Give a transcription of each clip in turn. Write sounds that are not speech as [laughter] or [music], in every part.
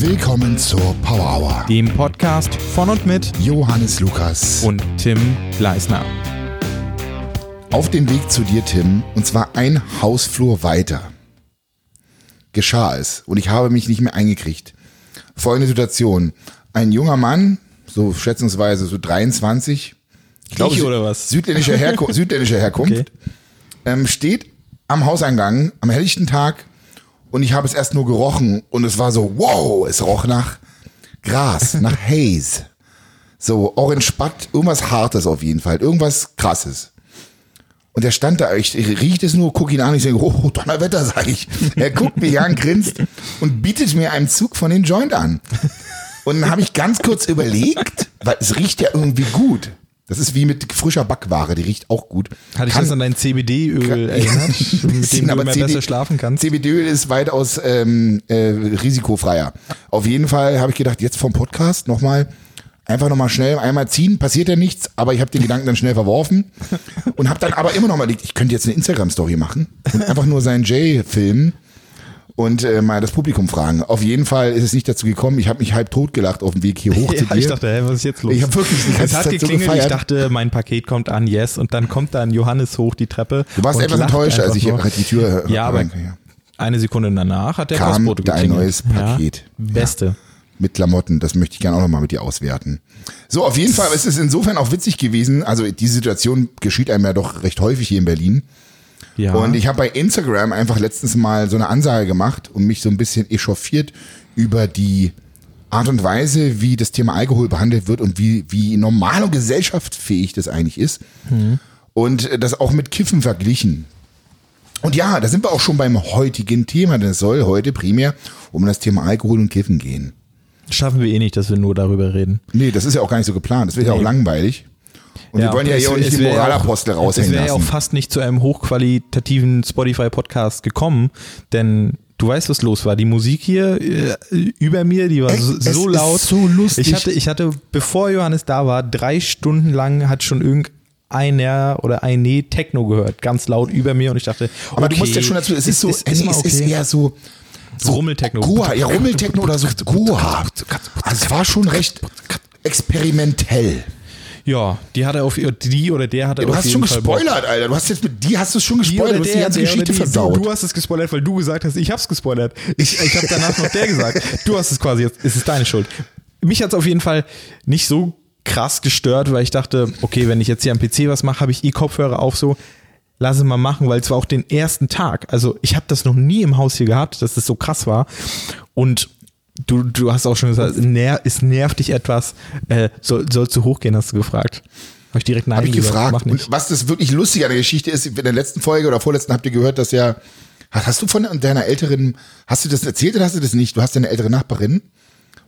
Willkommen zur Power Hour. dem Podcast von und mit Johannes Lukas. und Tim Gleisner. Auf dem Weg zu dir, Tim, und zwar ein Hausflur weiter, geschah es und ich habe mich nicht mehr eingekriegt. Folgende Situation. Ein junger Mann, so schätzungsweise so 23, ich glaube, Ich oder was? Südländischer, Herku [laughs] südländischer Herkunft, Okay. ähm, steht am Hauseingang am helllichten Tag und ich habe es erst nur gerochen und es war so, wow, es roch nach Gras, [laughs] nach Haze. So, Orange Butt, irgendwas Hartes auf jeden Fall, irgendwas Krasses. Und er stand da, ich, ich riecht es nur, guck ihn an, ich sage, oh, Donnerwetter, sag ich. Er guckt mich an, grinst und bietet mir einen Zug von den Joint an. Und dann habe ich ganz kurz überlegt, weil es riecht ja irgendwie gut. Das ist wie mit frischer Backware, die riecht auch gut. Hatte ich Kann- das an dein CBD-Öl erinnert, [laughs] mit dem du immer CD besser schlafen kannst? CBD-Öl ist weitaus ähm, äh, risikofreier. Auf jeden Fall habe ich gedacht, jetzt vom Podcast nochmal, einfach nochmal schnell einmal ziehen, passiert ja nichts, aber ich habe den Gedanken dann schnell verworfen und habe dann aber immer noch mal gedacht, ich könnte jetzt eine Instagram-Story machen und einfach nur seinen Jay filmen und äh, mal das Publikum fragen. Auf jeden Fall ist es nicht dazu gekommen. Ich habe mich halb tot gelacht auf dem Weg hier hoch [laughs] zu Ja, dir. ich dachte, hä, was ist jetzt los? Ich hab wirklich die ganze es hat Zeit so geklingelt, ich gefeiert. dachte, mein Paket kommt an, yes, und dann kommt dann Johannes hoch die Treppe. du warst etwas enttäuscht, als ich nur. die Tür Ja, aber ja. eine Sekunde danach hat der Kam Postbote geklingelt. neues Paket. Ja, beste. mit Klamotten. Das möchte ich gerne auch nochmal mit dir auswerten. So, auf jeden Fall ist es insofern auch witzig gewesen. Also die Situation geschieht einem ja doch recht häufig hier in Berlin. Ja. Und ich habe bei Instagram einfach letztens mal so eine Ansage gemacht und mich so ein bisschen echauffiert über die Art und Weise, wie das Thema Alkohol behandelt wird und wie, wie normal und gesellschaftsfähig das eigentlich ist. Und äh, das auch mit Kiffen verglichen. Und ja, da sind wir auch schon beim heutigen Thema, denn es soll heute primär um das Thema Alkohol und Kiffen gehen. Schaffen wir eh nicht, dass wir nur darüber reden. Nee, das ist ja auch gar nicht so geplant. Das wird ja auch Nee. langweilig. Und wir wollen ja hier auch nicht die ja Moralapostel auch- raushängen Es wäre ja auch lassen. fast nicht zu einem hochqualitativen Spotify-Podcast gekommen, denn du weißt, was los war. Die Musik hier äh, über mir, die war Echt? so, so ist laut. so lustig. Ich hatte, ich hatte, bevor Johannes da war, drei Stunden lang hat schon irgendeiner oder eine Techno gehört, ganz laut über mir und ich dachte, Aber okay, du musst ja schon dazu, es ist, so, ist, ist okay. eher so, so Rummeltechno. Goa, ja, Rummeltechno oder so Goa. Also es war schon recht experimentell. Ja, die hatte auf die oder der hatte Ja, du auf hast jeden schon Fall Bock. gespoilert, Alter. Du hast jetzt mit die hast du schon Die gespoilert, oder du hast die ganze Geschichte die, versaut. Du, du hast es gespoilert, weil du gesagt hast, ich hab's gespoilert. Ich, ich habe danach noch der gesagt. Du hast es quasi jetzt, es ist deine Schuld. Mich hat's auf jeden Fall nicht so krass gestört, weil ich dachte, okay, wenn ich jetzt hier am PC was mache, habe ich eh Kopfhörer auf so. Lass es mal machen, weil es war auch den ersten Tag. Also ich habe das noch nie im Haus hier gehabt, dass das so krass war. Und du, du hast auch schon gesagt, es ner es nervt dich etwas. Äh, soll, sollst du hochgehen, hast du gefragt. Habe ich direkt nein Habe ich gefragt. Und was das wirklich lustige an der Geschichte ist, in der letzten Folge oder vorletzten habt ihr gehört, dass ja, hast du von deiner älteren, hast du das erzählt oder hast du das nicht? Du hast deine ältere Nachbarin?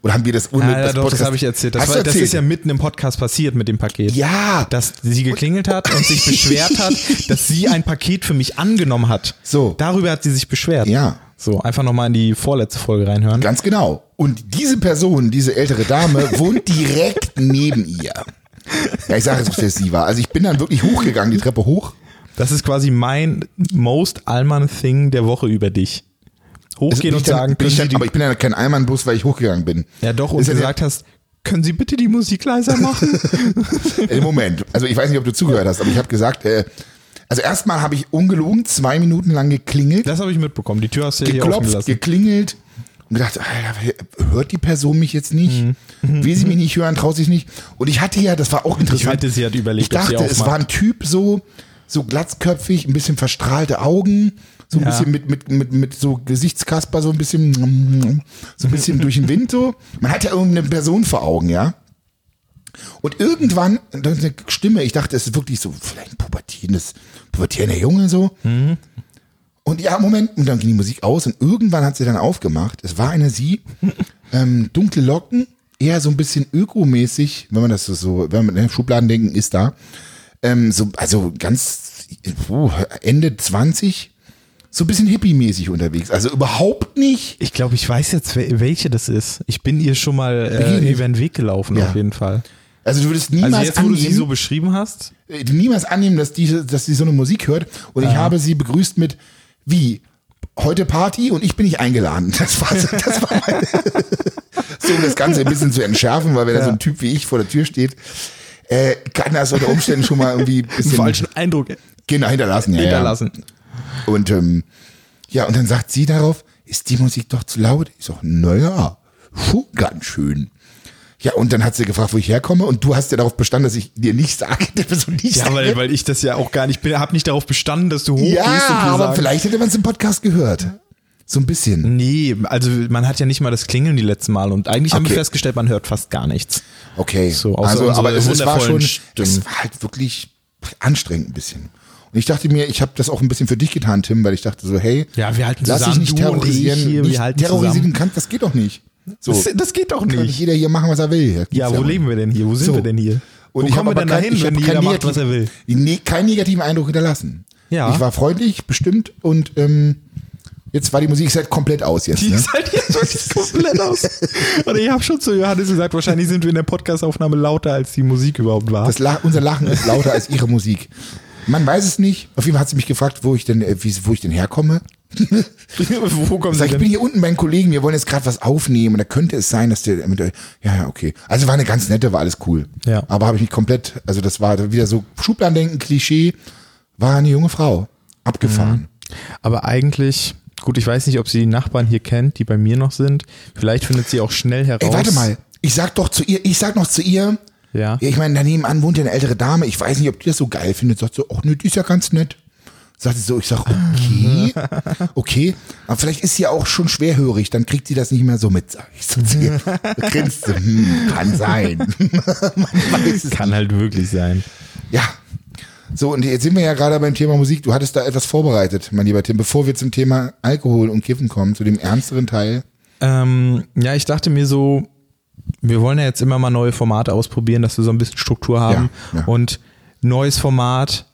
Oder haben wir das ohne Ja, ja, doch, das habe ich erzählt. Das, war, du das erzählt? ist ja mitten im Podcast passiert mit dem Paket. Ja. Dass sie geklingelt hat und sich [laughs] beschwert hat, dass sie ein Paket für mich angenommen hat. So. Darüber hat sie sich beschwert. Ja. So, einfach nochmal in die vorletzte Folge reinhören. Ganz genau. Und diese Person, diese ältere Dame, [laughs] wohnt direkt neben ihr. Ja, ich sage jetzt, wer sie war. Also ich bin dann wirklich hochgegangen, die Treppe hoch. Das ist quasi mein most Allmann Thing der Woche über dich. Hochgehen Bin und dann- sagen, können Sie dann, aber ich bin ja kein Allmann, bloß weil ich hochgegangen bin. ja doch, und gesagt hast, können Sie bitte die Musik leiser machen? Im [laughs] Moment. Also ich weiß nicht, ob du zugehört hast, aber ich habe gesagt, äh, also erstmal habe ich ungelogen zwei Minuten lang geklingelt, das habe ich mitbekommen. Die Tür hast du ja geklopft, geklingelt und gedacht, Alter, hört die Person mich jetzt nicht? Mhm. Will sie mich nicht hören, traut sich nicht? Und ich hatte ja, das war auch Ich interessant. wette, sie hat überlegt, Ich dachte, es war ein Typ so, so glatzköpfig, ein bisschen verstrahlte Augen, so ein Ja. bisschen mit, mit, mit, mit so Gesichtskasper, so ein bisschen, so ein bisschen durch den Wind so. Man hat ja irgendeine Person vor Augen, ja. Und irgendwann, da ist eine Stimme, ich dachte, es ist wirklich so, vielleicht ein pubertierendes, pubertierender Junge so. Und ja, Moment, und dann ging die Musik aus und irgendwann hat sie dann aufgemacht. Es war eine sie, [laughs] ähm, dunkle Locken, eher so ein bisschen ökomäßig, wenn man das so- wenn man in Schubladen denken, ist da. Ähm, so, also ganz puh, Ende 20, so ein bisschen hippie-mäßig unterwegs. Also überhaupt nicht. Ich glaube, ich weiß jetzt, wel- welche das ist. Ich bin ihr schon mal äh, über den Weg gelaufen, Ja. auf jeden Fall. Also du würdest niemals Also jetzt, wo du sie annehmen, so beschrieben hast, äh, niemals annehmen, dass die, dass die so eine Musik hört. Und ich habe sie begrüßt mit, wie? Heute Party und ich bin nicht eingeladen. [laughs] Das war, das war mein, [laughs] dazu, um das Ganze ein bisschen zu entschärfen, weil wenn da so ein Typ wie ich vor der Tür steht, äh, kann das unter Umständen schon mal irgendwie ein bisschen falschen Eindruck genau, hinterlassen. Ja, hinterlassen. Ja. Und ähm, ja, und dann sagt sie darauf, ist die Musik doch zu laut? Ich sag, naja, puh, ganz schön. Ja, und dann hat sie gefragt, wo ich herkomme, und du hast ja darauf bestanden, dass ich dir nicht sage, [laughs] der Person nicht Ja, weil, weil ich das ja auch gar nicht bin, habe nicht darauf bestanden, dass du hochgehst ja, aber sagst. vielleicht hätte man es im Podcast gehört. So ein bisschen. Nee, also man hat ja nicht mal das Klingeln die letzten Mal und eigentlich haben wir Okay. festgestellt, man hört fast gar nichts. Okay. So, außer also, aber es, es war schon, wundervollen es Stimmen. war halt wirklich anstrengend ein bisschen. Und ich dachte mir, ich habe das auch ein bisschen für dich getan, Tim, weil ich dachte so, hey, Ja, wir halten lass dich zusammen, nicht du und ich terrorisieren. hier, wir nicht terrorisieren zusammen. kannst, das geht doch nicht. So, Das, das geht doch kann nicht nicht. jeder hier machen, was er will. Ja, wo leben wir denn hier? Wo sind So. wir denn hier? Und wo ich kommen wir denn dahin, kein, ich wenn jeder macht, was er will? Nee, keinen negativen Eindruck hinterlassen. Ja. Ich war freundlich, bestimmt und ähm, jetzt war die Musik halt komplett aus jetzt. Die Ne? ist halt jetzt wirklich [laughs] komplett aus. Und ich habe schon zu Johannes gesagt, wahrscheinlich sind wir in der Podcastaufnahme lauter, als die Musik überhaupt war. Lach, unser Lachen ist lauter als ihre Musik. Man weiß es nicht. Auf jeden Fall hat sie mich gefragt, wo ich denn, äh, wie, wo ich denn herkomme. [laughs] wo kommen sag, ich bin hier unten bei einem Kollegen, wir wollen jetzt gerade was aufnehmen. Und da könnte es sein, dass der mit der, ja, ja, okay. Also war eine ganz nette, war alles cool. Ja. Aber habe ich mich komplett, also das war wieder so Schubladendenken, Klischee, war eine junge Frau. Abgefahren. Aber eigentlich, gut, ich weiß nicht, ob sie die Nachbarn hier kennt, die bei mir noch sind. Vielleicht findet sie auch schnell heraus. Ey, warte mal. Ich sag doch zu ihr, ich sag noch zu ihr, Ja. ich meine, daneben an wohnt ja eine ältere Dame. Ich weiß nicht, ob die das so geil findet. Sagt so, ach nö, die ist ja ganz nett. Sagt sie so, ich sag, okay, okay. Aber vielleicht ist sie ja auch schon schwerhörig, dann kriegt sie das nicht mehr so mit, sag ich so zu ihr. Grinst so, hm, kann sein. [laughs] Kann halt wirklich sein. Ja. So, und jetzt sind wir ja gerade beim Thema Musik. Du hattest da etwas vorbereitet, mein lieber Tim, bevor wir zum Thema Alkohol und Kiffen kommen, zu dem ernsteren Teil. Ähm, ja, ich dachte mir so, wir wollen ja jetzt immer mal neue Formate ausprobieren, dass wir so ein bisschen Struktur haben. Ja, ja. Und neues Format,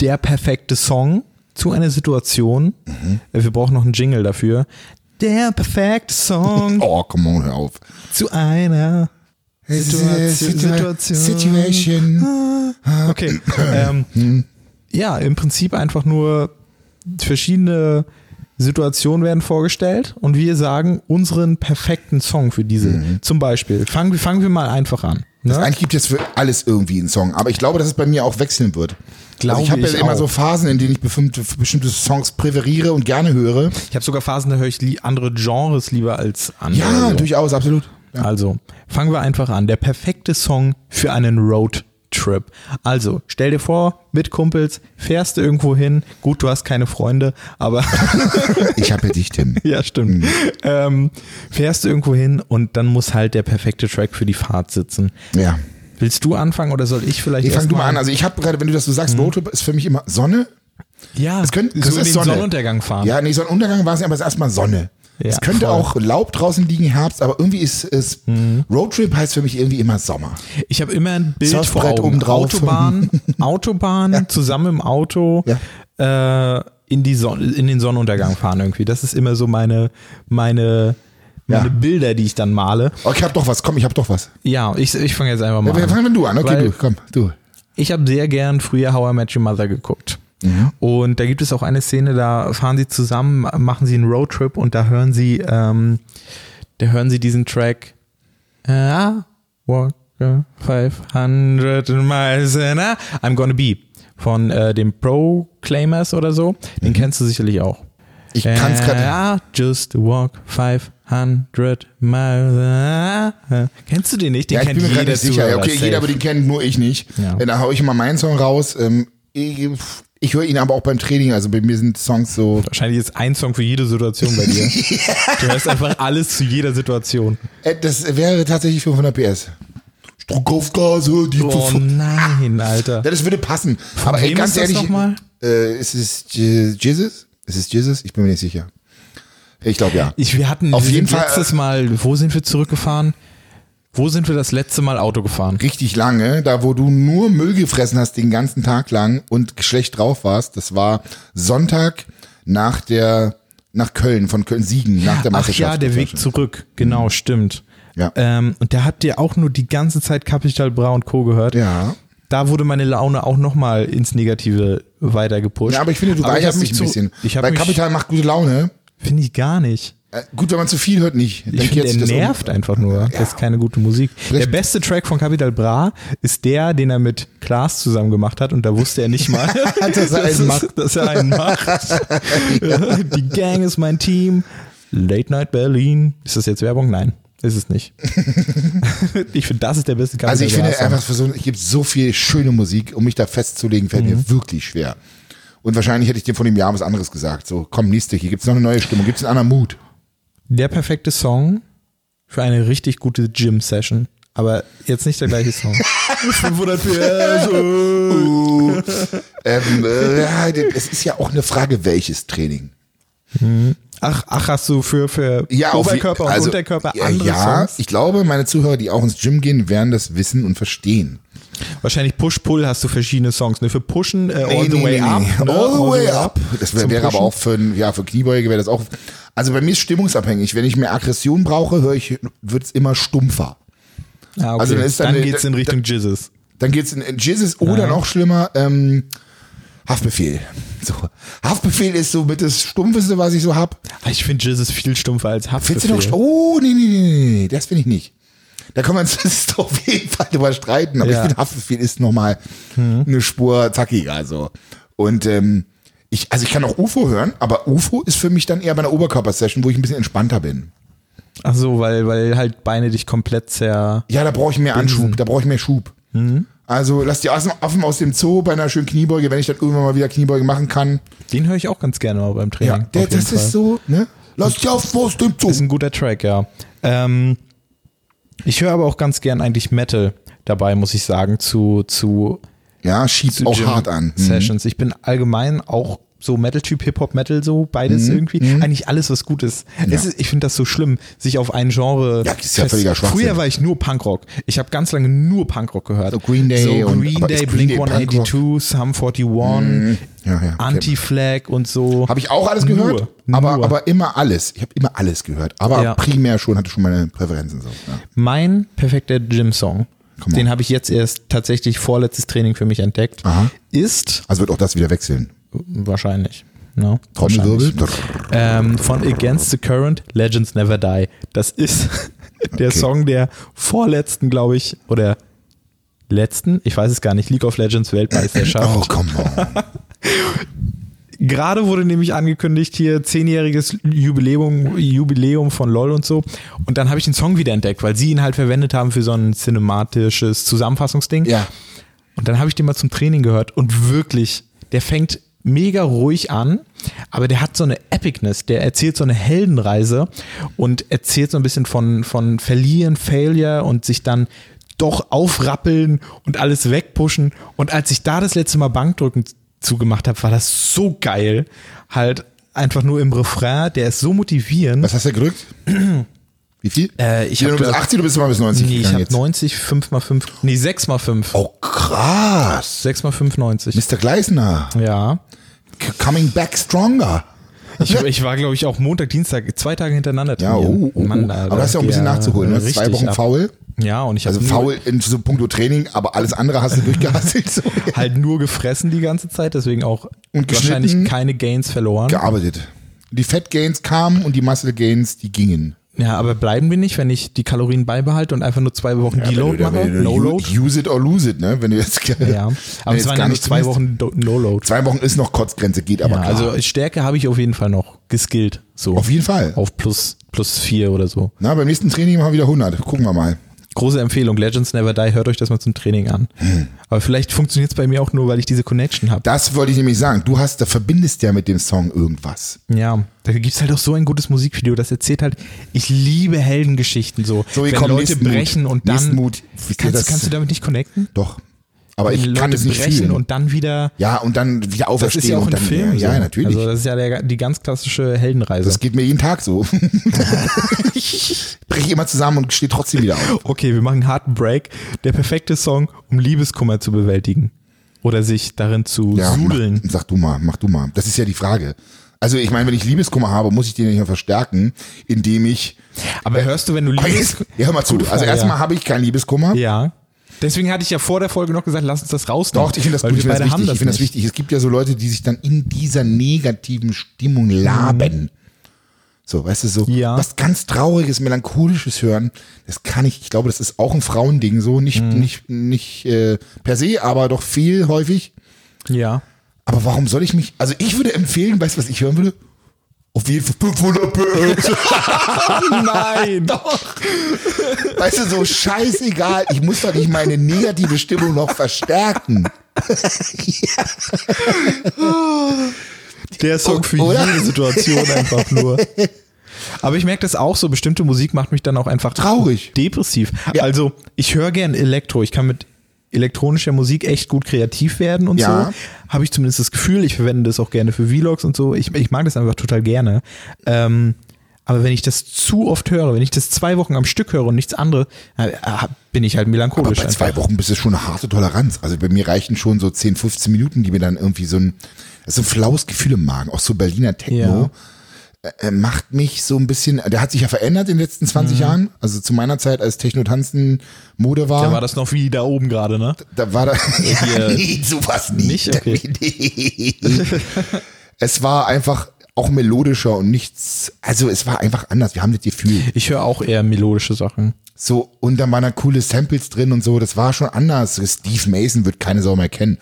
der perfekte Song zu einer Situation. Mhm. Wir brauchen noch einen Jingle dafür. Der perfekte Song Oh, come on, hör auf. zu einer Situation. Situa- Situation. Okay. ähm, ja, im Prinzip einfach nur verschiedene Situationen werden vorgestellt und wir sagen unseren perfekten Song für diese. Zum Beispiel, fangen, fangen wir mal einfach an. Das Ne? eigentlich gibt es für alles irgendwie einen Song, aber ich glaube, dass es bei mir auch wechseln wird. Glaube also ich habe ja immer auch. so Phasen, in denen ich bestimmte, bestimmte Songs präferiere und gerne höre. Ich habe sogar Phasen, da höre ich andere Genres lieber als andere. Ja, so. durchaus, absolut. Ja. Also, fangen wir einfach an. Der perfekte Song für einen Roadtrip. Also, stell dir vor, mit Kumpels fährst du irgendwo hin. Gut, du hast keine Freunde, aber [laughs] Ich habe ja dich, Tim. ja, stimmt. Mhm. Ähm, fährst du irgendwo hin und dann muss halt der perfekte Track für die Fahrt sitzen. Ja. Willst du anfangen oder soll ich vielleicht Ich fang du mal an. Also ich habe gerade, wenn du das so sagst, Roadtrip ist für mich immer Sonne. ja, Es könnte, so in den Sonne. Sonnenuntergang fahren. Ja, nee, Sonnenuntergang war es aber es ist erstmal Sonne. Ja, es könnte voll. auch Laub draußen liegen, Herbst, aber irgendwie ist es, Mhm. Roadtrip heißt für mich irgendwie immer Sommer. Ich habe immer ein Bild vor Surfbrett Augen. obendrauf. Autobahn, [laughs] Autobahn, zusammen im Auto, äh, in, die Sonne, in den Sonnenuntergang fahren irgendwie. Das ist immer so meine, meine, meine Ja. Bilder, die ich dann male. Oh, ich habe doch was, komm, ich habe doch was. Ja, ich, ich fange jetzt einfach mal Ja, an. fang du an, okay, Weil- du, komm, du. Ich habe sehr gern früher How I Met Your Mother geguckt. Und da gibt es auch eine Szene, da fahren sie zusammen, machen sie einen Roadtrip und da hören sie, ähm, da hören sie diesen Track. äh, walk uh, 500 miles an hour. I'm gonna be von äh, den Proclaimers oder so. Den kennst du sicherlich auch. Ich kann's gerade. I just walk 500 miles. hour. Kennst du den nicht? Den Ja, ich kennt bin mir jeder nicht sicher. Okay, safe. jeder, aber den kennt nur ich nicht. Ja. Äh, Da hau ich immer meinen Song raus. Ähm, ich höre ihn aber auch beim Training. Also bei mir sind Songs so. Wahrscheinlich ist ein Song für jede Situation bei dir. [laughs] Du hörst einfach alles zu jeder Situation. Äh, Das wäre tatsächlich 500 PS. Druck auf Gase, die Oh nein, Alter. Ja, das würde passen. aber ey, ganz ist ehrlich? Äh, ist es Je- Jesus? Ist es Jesus? Ich bin mir nicht sicher. Ich glaube ja. Ich, wir hatten Auf jeden Fall, letztes Mal, wo sind wir zurückgefahren? Wo sind wir das letzte Mal Auto gefahren? Richtig lange, da wo du nur Müll gefressen hast den ganzen Tag lang und schlecht drauf warst, das war Sonntag nach der nach Köln, von Köln Siegen, nach der Ach Meisterschaft. ja, der Weg zurück. Genau, stimmt. Ja. Ähm, und der hat dir auch nur die ganze Zeit Capital Bra und Co. gehört. Ja. Da wurde meine Laune auch nochmal ins Negative weiter gepusht. Ja, aber ich finde, du weigerst mich dich ein bisschen. Ich Weil Kapital macht gute Laune. finde ich gar nicht. Äh, gut, wenn man zu viel hört, nicht. Ich finde, der nervt um. einfach nur. Das ist keine gute Musik. Vielleicht. Der beste Track von Capital Bra ist der, den er mit Klaas zusammen gemacht hat und da wusste er nicht mal, [laughs] dass, er [laughs] einen macht. dass er einen macht. [laughs] Die Gang ist mein Team. Late Night Berlin. Ist das jetzt Werbung? Nein. Ist es nicht. ich finde, das ist der beste Capital Also ich finde einfach, für so, es gibt so viel schöne Musik, um mich da festzulegen, fällt mhm. mir wirklich schwer. Und wahrscheinlich hätte ich dir vor dem Jahr was anderes gesagt. So, komm, nächste, hier gibt es noch eine neue Stimmung, gibt es einen anderen Mut. Der perfekte Song für eine richtig gute Gym-Session. Aber jetzt nicht der gleiche Song. [laughs] 500 PS. uh, ähm, äh, es ist ja auch eine Frage, welches Training. Mhm. Ach, ach, hast du für, für ja, Oberkörper also, und Unterkörper ja, andere Ja, Songs? ich glaube, meine Zuhörer, die auch ins Gym gehen, werden das wissen und verstehen. Wahrscheinlich Push-Pull hast du verschiedene Songs. Ne? Für Pushen, äh, All nee, the nee, Way nee, Up. Ne? All, all the Way Up. Das wäre wär aber auch für, ja, für Kniebeuge wäre das auch. Also bei mir ist stimmungsabhängig. Wenn ich mehr Aggression brauche, höre ich, wird es immer stumpfer. Ah, okay. Also dann, ist dann, dann geht's in Richtung Jizzes. Dann geht's in, in Jizzes oder ja. noch schlimmer, ähm, Haftbefehl. So. Haftbefehl ist so mit das Stumpfeste, was ich so hab. Ich finde Jizzes viel stumpfer als Haftbefehl. Findest du noch, oh, nee, nee, nee, nee, das finde ich nicht. Da kann man [laughs] sich auf jeden Fall drüber streiten, aber ja. ich finde Haftbefehl ist nochmal hm. eine Spur zackiger, so. Und, ähm, ich, also ich kann auch UFO hören, aber UFO ist für mich dann eher bei einer Oberkörpersession, wo ich ein bisschen entspannter bin. Ach so, weil, weil halt Beine dich komplett zer. Ja, da brauche ich mehr Anschub, da brauche ich mehr Schub. Mhm. Also lass die Affen aus dem Zoo bei einer schönen Kniebeuge, wenn ich dann irgendwann mal wieder Kniebeuge machen kann. Den höre ich auch ganz gerne mal beim Training. Ja, der, das Fall. ist so, ne? Lass die Affen aus dem Zoo. Ist ein guter Track, ja. Ähm, ich höre aber auch ganz gern eigentlich Metal dabei, muss ich sagen, zu, zu ja, schiebt auch hart an. Mhm. Sessions. Ich bin allgemein auch so Metal-Typ, Hip-Hop-Metal, so beides mhm. irgendwie. Mhm. Eigentlich alles, was gut ist. Ja. ist ich finde das so schlimm, sich auf ein Genre. Ja, das ist ja völliger Schwachsinn. Früher war ich nur Punkrock. Ich habe ganz lange nur Punkrock gehört. So Green Day, so Green und, Day, Blink 182, Sum 41, mhm. ja, ja, Anti-Flag und so. Habe ich auch alles gehört, nur, aber, nur. aber immer alles. Ich habe immer alles gehört. Aber ja. primär schon, hatte schon meine Präferenzen so. Mein perfekter Gym-Song den habe ich jetzt erst tatsächlich vorletztes Training für mich entdeckt, Aha. ist. Also wird auch das wieder wechseln. Wahrscheinlich. No, Trommelwirbel. Ähm, von Against the Current, Legends Never Die. Das ist [laughs] der okay. Song der vorletzten, glaube ich, oder letzten, ich weiß es gar nicht, League of Legends Weltmeisterschaft. Oh, komm on. [laughs] Gerade wurde nämlich angekündigt hier zehnjähriges Jubiläum, Jubiläum von LOL und so. Und dann habe ich den Song wieder entdeckt, weil sie ihn halt verwendet haben für so ein cinematisches Zusammenfassungsding. Ja. Und dann habe ich den mal zum Training gehört und wirklich, der fängt mega ruhig an, aber der hat so eine Epicness, der erzählt so eine Heldenreise und erzählt so ein bisschen von, von Verlieren, Failure und sich dann doch aufrappeln und alles wegpushen. Und als ich da das letzte Mal Bankdrücken zugemacht habe, war das so geil. Halt einfach nur im Refrain, der ist so motivierend. Was hast du gedrückt? [clears throat] Wie viel? Äh, ich habe bis 80 oder bist du mal bis 90 Nee, ich habe 90, 5 mal 5, nee, 6 mal 5. Oh, krass. 6 mal 5, 90. Mr. Gleisner. Ja. Coming back stronger. Ich, ich war, glaube ich, auch Montag, Dienstag, zwei Tage hintereinander Ja, oh, oh, Mann, oh. aber hast ja auch ein bisschen nachzuholen. Du hast zwei Wochen ab. faul. Ja, und ich habe Also faul in so puncto Training, aber alles andere hast du durchgehasselt. So. [laughs] halt nur gefressen die ganze Zeit, deswegen auch und wahrscheinlich keine Gains verloren. Gearbeitet. Die Fat Gains kamen und die Muscle Gains, die gingen. Ja, aber bleiben wir nicht, wenn ich die Kalorien beibehalte und einfach nur zwei Wochen ja, Deload mache? No Load? Use it or lose it, ne? Wenn du jetzt. Ja, aber [laughs] es waren ja nicht zwei Wochen No Load. Zwei Wochen ist noch Kotzgrenze, geht aber ja, klar. Also Stärke habe ich auf jeden Fall noch geskillt. So. Auf jeden Fall. Auf plus, plus vier oder so. Na, beim nächsten Training machen wir wieder 100. Gucken wir mal. Große Empfehlung, Legends Never Die, hört euch das mal zum Training an. Hm. Aber vielleicht funktioniert es bei mir auch nur, weil ich diese Connection habe. Das wollte ich nämlich sagen. Du hast, da verbindest ja mit dem Song irgendwas. Ja, da gibt es halt auch so ein gutes Musikvideo, das erzählt halt, ich liebe Heldengeschichten so. so wenn komm, Leute brechen Mut. und dann. Mut. Kannst, kannst du damit nicht connecten? Doch. Aber ich Leute kann es nicht brechen fühlen. und dann wieder. Ja, und dann wieder auferstehen. Das ist ja auch ein Film. Ja, so. natürlich. Also das ist ja der, die ganz klassische Heldenreise. Das geht mir jeden Tag so. [laughs] Brech immer zusammen und stehe trotzdem wieder auf. Okay, wir machen einen harten Break. Der perfekte Song, um Liebeskummer zu bewältigen. Oder sich darin zu ja, sudeln. Mach, sag du mal, mach du mal. Das ist ja die Frage. Also ich meine, wenn ich Liebeskummer habe, muss ich den nicht mehr verstärken, indem ich. Aber hörst du, wenn du Liebeskummer. Ja, hör mal zu. Also erstmal ja. habe ich keinen Liebeskummer. Ja. Deswegen hatte ich ja vor der Folge noch gesagt, lass uns das rausnehmen. Doch, ich finde das, gut, ich find das wichtig. Ich finde das wichtig. Es gibt ja so Leute, die sich dann in dieser negativen Stimmung laben. So, weißt du, so Ja. was ganz Trauriges, Melancholisches hören, das kann ich, ich glaube, das ist auch ein Frauending so, nicht, Mhm. nicht, nicht äh, per se, aber doch viel häufig. Ja. Aber warum soll ich mich, also ich würde empfehlen, weißt du, was ich hören würde? Auf jeden Fall 500 PS. [laughs] Nein. Weißt du, so scheißegal, ich muss doch nicht meine negative Stimmung noch verstärken. [laughs] Der Song für Oder? jede Situation einfach nur. Aber ich merke das auch so, bestimmte Musik macht mich dann auch einfach Traurig. depressiv. Ja. Also ich höre gern Elektro, ich kann mit elektronischer Musik echt gut kreativ werden und Ja. so. Habe ich zumindest das Gefühl, ich verwende das auch gerne für Vlogs und so. Ich, ich mag das einfach total gerne. Ähm, aber wenn ich das zu oft höre, wenn ich das zwei Wochen am Stück höre und nichts anderes, äh, bin ich halt Aber melancholisch. bei zwei einfach. Wochen bist du schon eine harte Toleranz. Also bei mir reichen schon so 10, 15 Minuten, die mir dann irgendwie so ein, so ein flaues Gefühl im Magen, auch so Berliner Techno. Äh, macht mich so ein bisschen, der hat sich ja verändert in den letzten 20 Jahren. Also zu meiner Zeit, als Techno-Tanzen Mode war, Mhm. Da war das noch wie da oben gerade, ne? da war da, [laughs] Hier- [laughs] nee, sowas nicht. Nicht? Okay. [laughs] Es war einfach auch melodischer und nichts, also es war einfach anders. Wir haben das Gefühl. Ich höre auch eher melodische Sachen. So, und da waren da coole Samples drin und so, das war schon anders. Steve Mason wird keine Sau mehr kennen.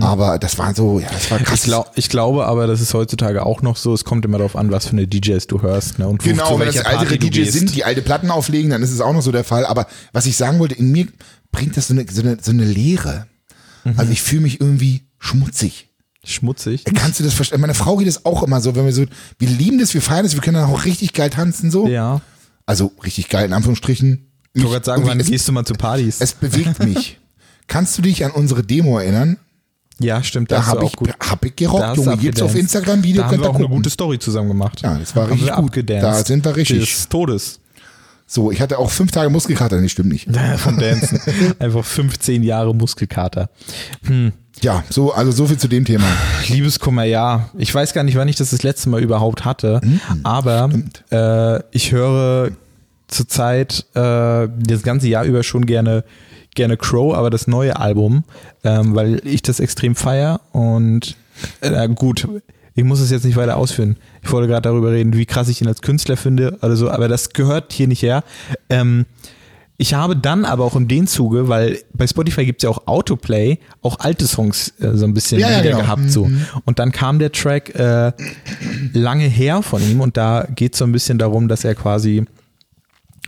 Aber das war so, ja, das war krass. Ich, glaub, ich glaube aber, das ist heutzutage auch noch so. Es kommt immer darauf an, was für eine DJs du hörst. Ne? Und Genau, wenn das ältere DJs sind, die alte Platten auflegen, dann ist es auch noch so der Fall. Aber was ich sagen wollte, in mir bringt das so eine, so eine, so eine Leere. Mhm. Also ich fühle mich irgendwie schmutzig. Schmutzig. Kannst du das verstehen? Meine Frau geht das auch immer so, wenn wir so, wir lieben das, wir feiern das, wir können dann auch richtig geil tanzen so. Ja. Also richtig geil, in Anführungsstrichen. Ich wollte gerade sagen, wann gehst du mal zu Partys? es bewegt mich. [laughs] Kannst du dich an unsere Demo erinnern? Ja, stimmt. Da habe ich, gut. hab ich Da gerockt, du Junge. Gibt's auf. Instagram Video, Da haben wir auch eine gucken. gute Story zusammen gemacht. Ja, das war Haben richtig gut. abgedanced. Da sind wir richtig. Des Todes. So, ich hatte auch fünf Tage Muskelkater, nee, stimmt nicht. [laughs] Vom Dancen. [laughs] Einfach 15 Jahre Muskelkater. Ja, so, also so viel zu dem Thema. Liebeskummer, ja. Ich weiß gar nicht, wann ich das das letzte Mal überhaupt hatte, Mhm. aber äh, ich höre zurzeit äh, das ganze Jahr über schon gerne gerne Crow, aber das neue Album, ähm, weil ich das extrem feier und äh, gut, ich muss es jetzt nicht weiter ausführen. Ich wollte gerade darüber reden, wie krass ich ihn als Künstler finde oder so, aber das gehört hier nicht her. Ähm, ich habe dann aber auch in dem Zuge, weil bei Spotify gibt es ja auch Autoplay, auch alte Songs äh, so ein bisschen Ja, ja, wieder genau. gehabt. So. Und dann kam der Track äh, lange her von ihm und da geht es so ein bisschen darum, dass er quasi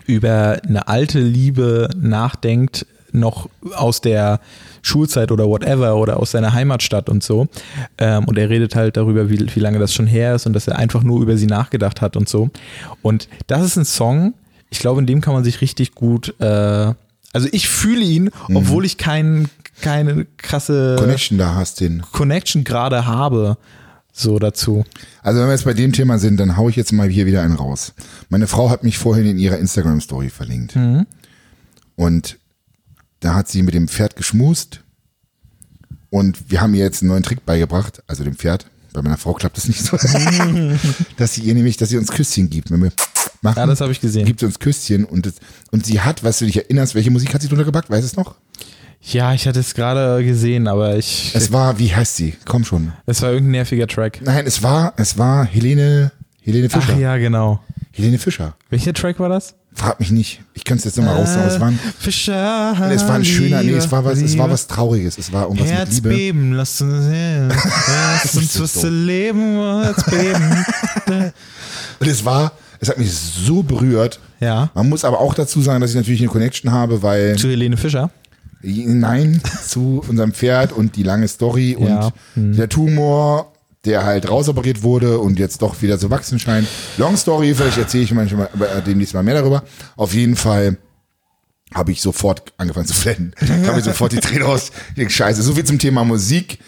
über eine alte Liebe nachdenkt, noch aus der Schulzeit oder whatever oder aus seiner Heimatstadt und so. Ähm, und er redet halt darüber, wie, wie lange das schon her ist und dass er einfach nur über sie nachgedacht hat und so. Und das ist ein Song, ich glaube, in dem kann man sich richtig gut, äh, also ich fühle ihn, obwohl ich kein, keine krasse Connection da hast den. Connection gerade habe, so dazu. Also wenn wir jetzt bei dem Thema sind, dann hau ich jetzt mal hier wieder einen raus. Meine Frau hat mich vorhin in ihrer Instagram-Story verlinkt. Und da hat sie mit dem Pferd geschmust. Und wir haben ihr jetzt einen neuen Trick beigebracht, also dem Pferd. Bei meiner Frau klappt das nicht so. [laughs] dass sie ihr nämlich, dass sie uns Küsschen gibt. Wenn wir machen, Ja, das habe ich gesehen. gibt sie uns Küsschen. Und, das, und sie hat, was du dich erinnerst, welche Musik hat sie drunter gepackt? Weißt du es noch? Ja, ich hatte es gerade gesehen, aber ich. Es war, wie heißt sie? Komm schon. Es war irgendein nerviger Track. Nein, es war, es war Helene, Helene Fischer. Ach ja, genau. Helene Fischer. Welcher Track war das? Frag mich nicht. Ich könnte es jetzt nochmal raussagen. Es war, ein, Fischer. es war ein schöner, nee, es war was, es war was Trauriges. Es war irgendwas mit Herz Liebe. beben, lass uns. [laughs] Lass uns was so. zu leben, Herz beben. [laughs] Und es war, es hat mich so berührt. Ja. Man muss aber auch dazu sagen, dass ich natürlich eine Connection habe, weil, Zu Helene Fischer. nein, [laughs] zu unserem Pferd und die lange Story und. Hm. der Tumor, der halt rausoperiert wurde und jetzt doch wieder zu wachsen scheint. Long Story, vielleicht erzähle ich manchmal äh, demnächst mal mehr darüber. Auf jeden Fall habe ich sofort angefangen zu flennen. [laughs] habe ich sofort die Tränen denk, Scheiße, so viel zum Thema Musik.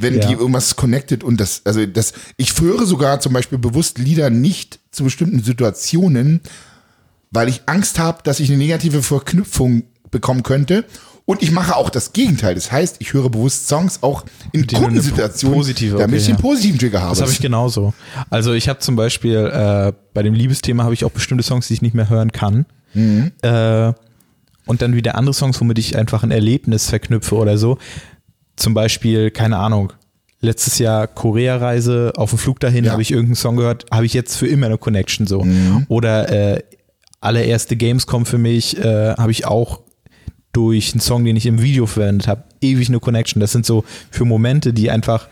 Wenn Ja. die irgendwas connected und das, also das, ich höre sogar zum Beispiel bewusst Lieder nicht zu bestimmten Situationen, weil ich Angst habe, dass ich eine negative Verknüpfung bekommen könnte. Und ich mache auch das Gegenteil. Das heißt, ich höre bewusst Songs auch in Kundensituationen, positive, damit okay, ich ja. den positiven Trigger habe. Das habe ich genauso. Also ich habe zum Beispiel äh, bei dem Liebesthema habe ich auch bestimmte Songs, die ich nicht mehr hören kann. Mhm. Äh, und dann wieder andere Songs, womit ich einfach ein Erlebnis verknüpfe oder so. Zum Beispiel, keine Ahnung, letztes Jahr Korea-Reise, auf dem Flug dahin Ja. habe ich irgendeinen Song gehört, habe ich jetzt für immer eine Connection so. Mhm. Oder äh, allererste Gamescom für mich äh, habe ich auch durch einen Song, den ich im Video verwendet habe, ewig eine Connection. Das sind so für Momente, die einfach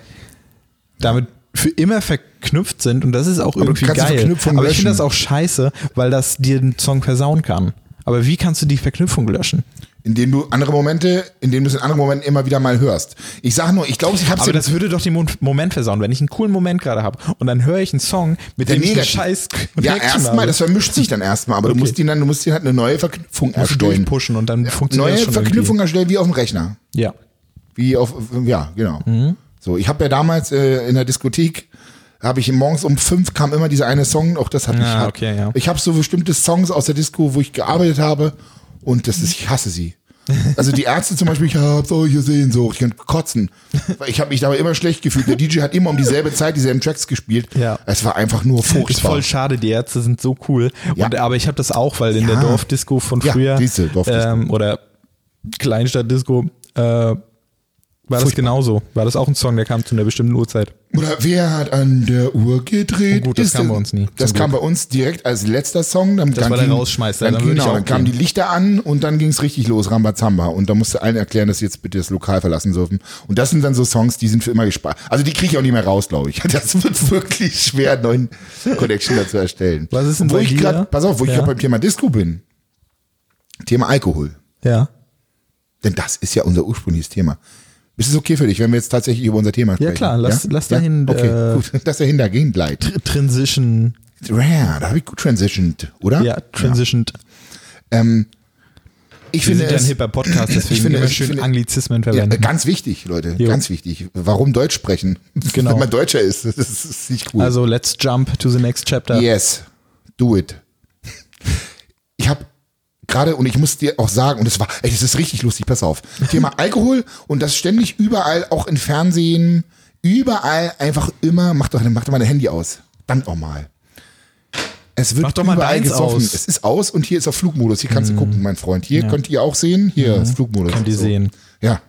damit für immer verknüpft sind und das ist auch irgendwie geil. Verknüpfung Aber ich finde das auch scheiße, weil das dir den Song versauen kann. Aber wie kannst du die Verknüpfung löschen? Indem du andere Momente, indem du es in anderen Momenten immer wieder mal hörst. Ich sage nur, ich glaube, ich habe Aber das würde doch den Mo- Moment versauen, wenn ich einen coolen Moment gerade habe und dann höre ich einen Song, mit Der dem ich scheiß Ja, erstmal, das vermischt sich dann erstmal, aber du musst ihn dann, du musst dir halt eine neue Verknüpfung erstellen. durchpushen und dann funktioniert Neue Verknüpfung erstellen wie auf dem Rechner. irgendwie. Ja. Wie auf, ja, genau. Mhm. So, ich habe ja damals äh, in der Diskothek, habe ich morgens um fünf kam immer dieser eine Song, auch das hat mich. Ah, hat- okay, ja. Ich habe so bestimmte Songs aus der Disco, wo ich gearbeitet habe und das ist, ich hasse sie. Also die Ärzte zum Beispiel, ich habe solche Sehnsucht, ich kann kotzen. Ich habe mich dabei immer schlecht gefühlt. Der DJ hat immer um dieselbe Zeit dieselben Tracks gespielt. Ja. Es war einfach nur Ist furchtbar. voll schade, die Ärzte sind so cool. Ja. Und, aber ich habe das auch, weil in Ja. der Dorfdisco von Ja, früher siehste, Dorfdisco. Ähm, oder Kleinstadtdisco äh, war das Furchtbar. genauso. War das auch ein Song, der kam zu einer bestimmten Uhrzeit. Oder wer hat an der Uhr gedreht? Oh gut, das Ist kam bei uns nie, Das kam bei uns direkt als letzter Song. Dann, das war der Rausschmeißer, Dann, dann ich genau, dann kamen die. Lichter an und dann ging es richtig los, Rambazamba. Und da musste allen erklären, dass sie jetzt bitte das Lokal verlassen dürfen. Und das sind dann so Songs, die sind für immer gespart. Also die kriege ich auch nicht mehr raus, glaube ich. [laughs] Das wird wirklich schwer, einen neuen Connection dazu erstellen. Was ist denn wo ich grad, Pass auf, wo ich Ja. gerade beim Thema Disco bin. Thema Alkohol. Ja. Denn das ist ja unser ursprüngliches Thema. Ist es okay für dich, wenn wir jetzt tatsächlich über unser Thema sprechen? klar, lass- lass dahin, Okay, äh, gut. [laughs] Lass dahin dagegen gleiten. Transition. Ja, da habe ich gut transitioned, oder? Ja, transitioned. Ähm, ich Wir finde sind ja ein hipper Podcast, [coughs] deswegen ich finde immer es- schön finde- Anglizismen ja, verwenden. ganz wichtig, Leute, Jo. ganz wichtig. Warum Deutsch sprechen? [laughs] Genau. Wenn man Deutscher ist, [laughs] das ist, das ist nicht cool. Also let's jump to the next chapter. Yes, do it. Ich habe gerade, und ich muss dir auch sagen, und das war, ey, das ist richtig lustig, pass auf. Thema [laughs] Alkohol und das ständig überall, auch in Fernsehen, überall einfach immer, mach doch, mach doch mal dein Handy aus. Dann auch mal. Es wird Mach doch mal überall gesoffen. aus. Es ist aus und hier ist auf Flugmodus. Hier kannst du gucken, mein Freund. Hier könnt ihr auch sehen. Hier ist Flugmodus. Könnt ihr sehen. Ja.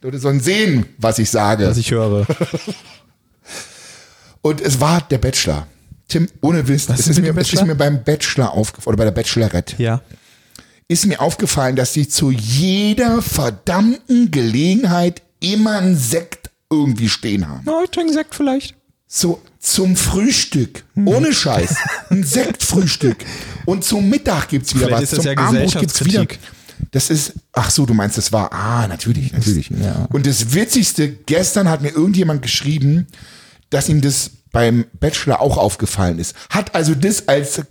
Leute sollen sehen, was ich sage. Was ich höre. [laughs] Und es war der Bachelor. Tim, ohne Wissen, Was es ist mir, es ist mir beim Bachelor aufgefallen, oder bei der Bachelorette, Ja. ist mir aufgefallen, dass sie zu jeder verdammten Gelegenheit immer einen Sekt irgendwie stehen haben. Oh, ich trinke Sekt vielleicht. So zum Frühstück, Hm. ohne Scheiß, ein Sektfrühstück. Und zum Mittag gibt's wieder Vielleicht was. das zum ja Abendbrot gibt's wieder. Das ist, ach so, du meinst, das war, ah, natürlich, natürlich. ja. Und das Witzigste, gestern hat mir irgendjemand geschrieben, dass ihm das beim Bachelor auch aufgefallen ist. Hat also das als,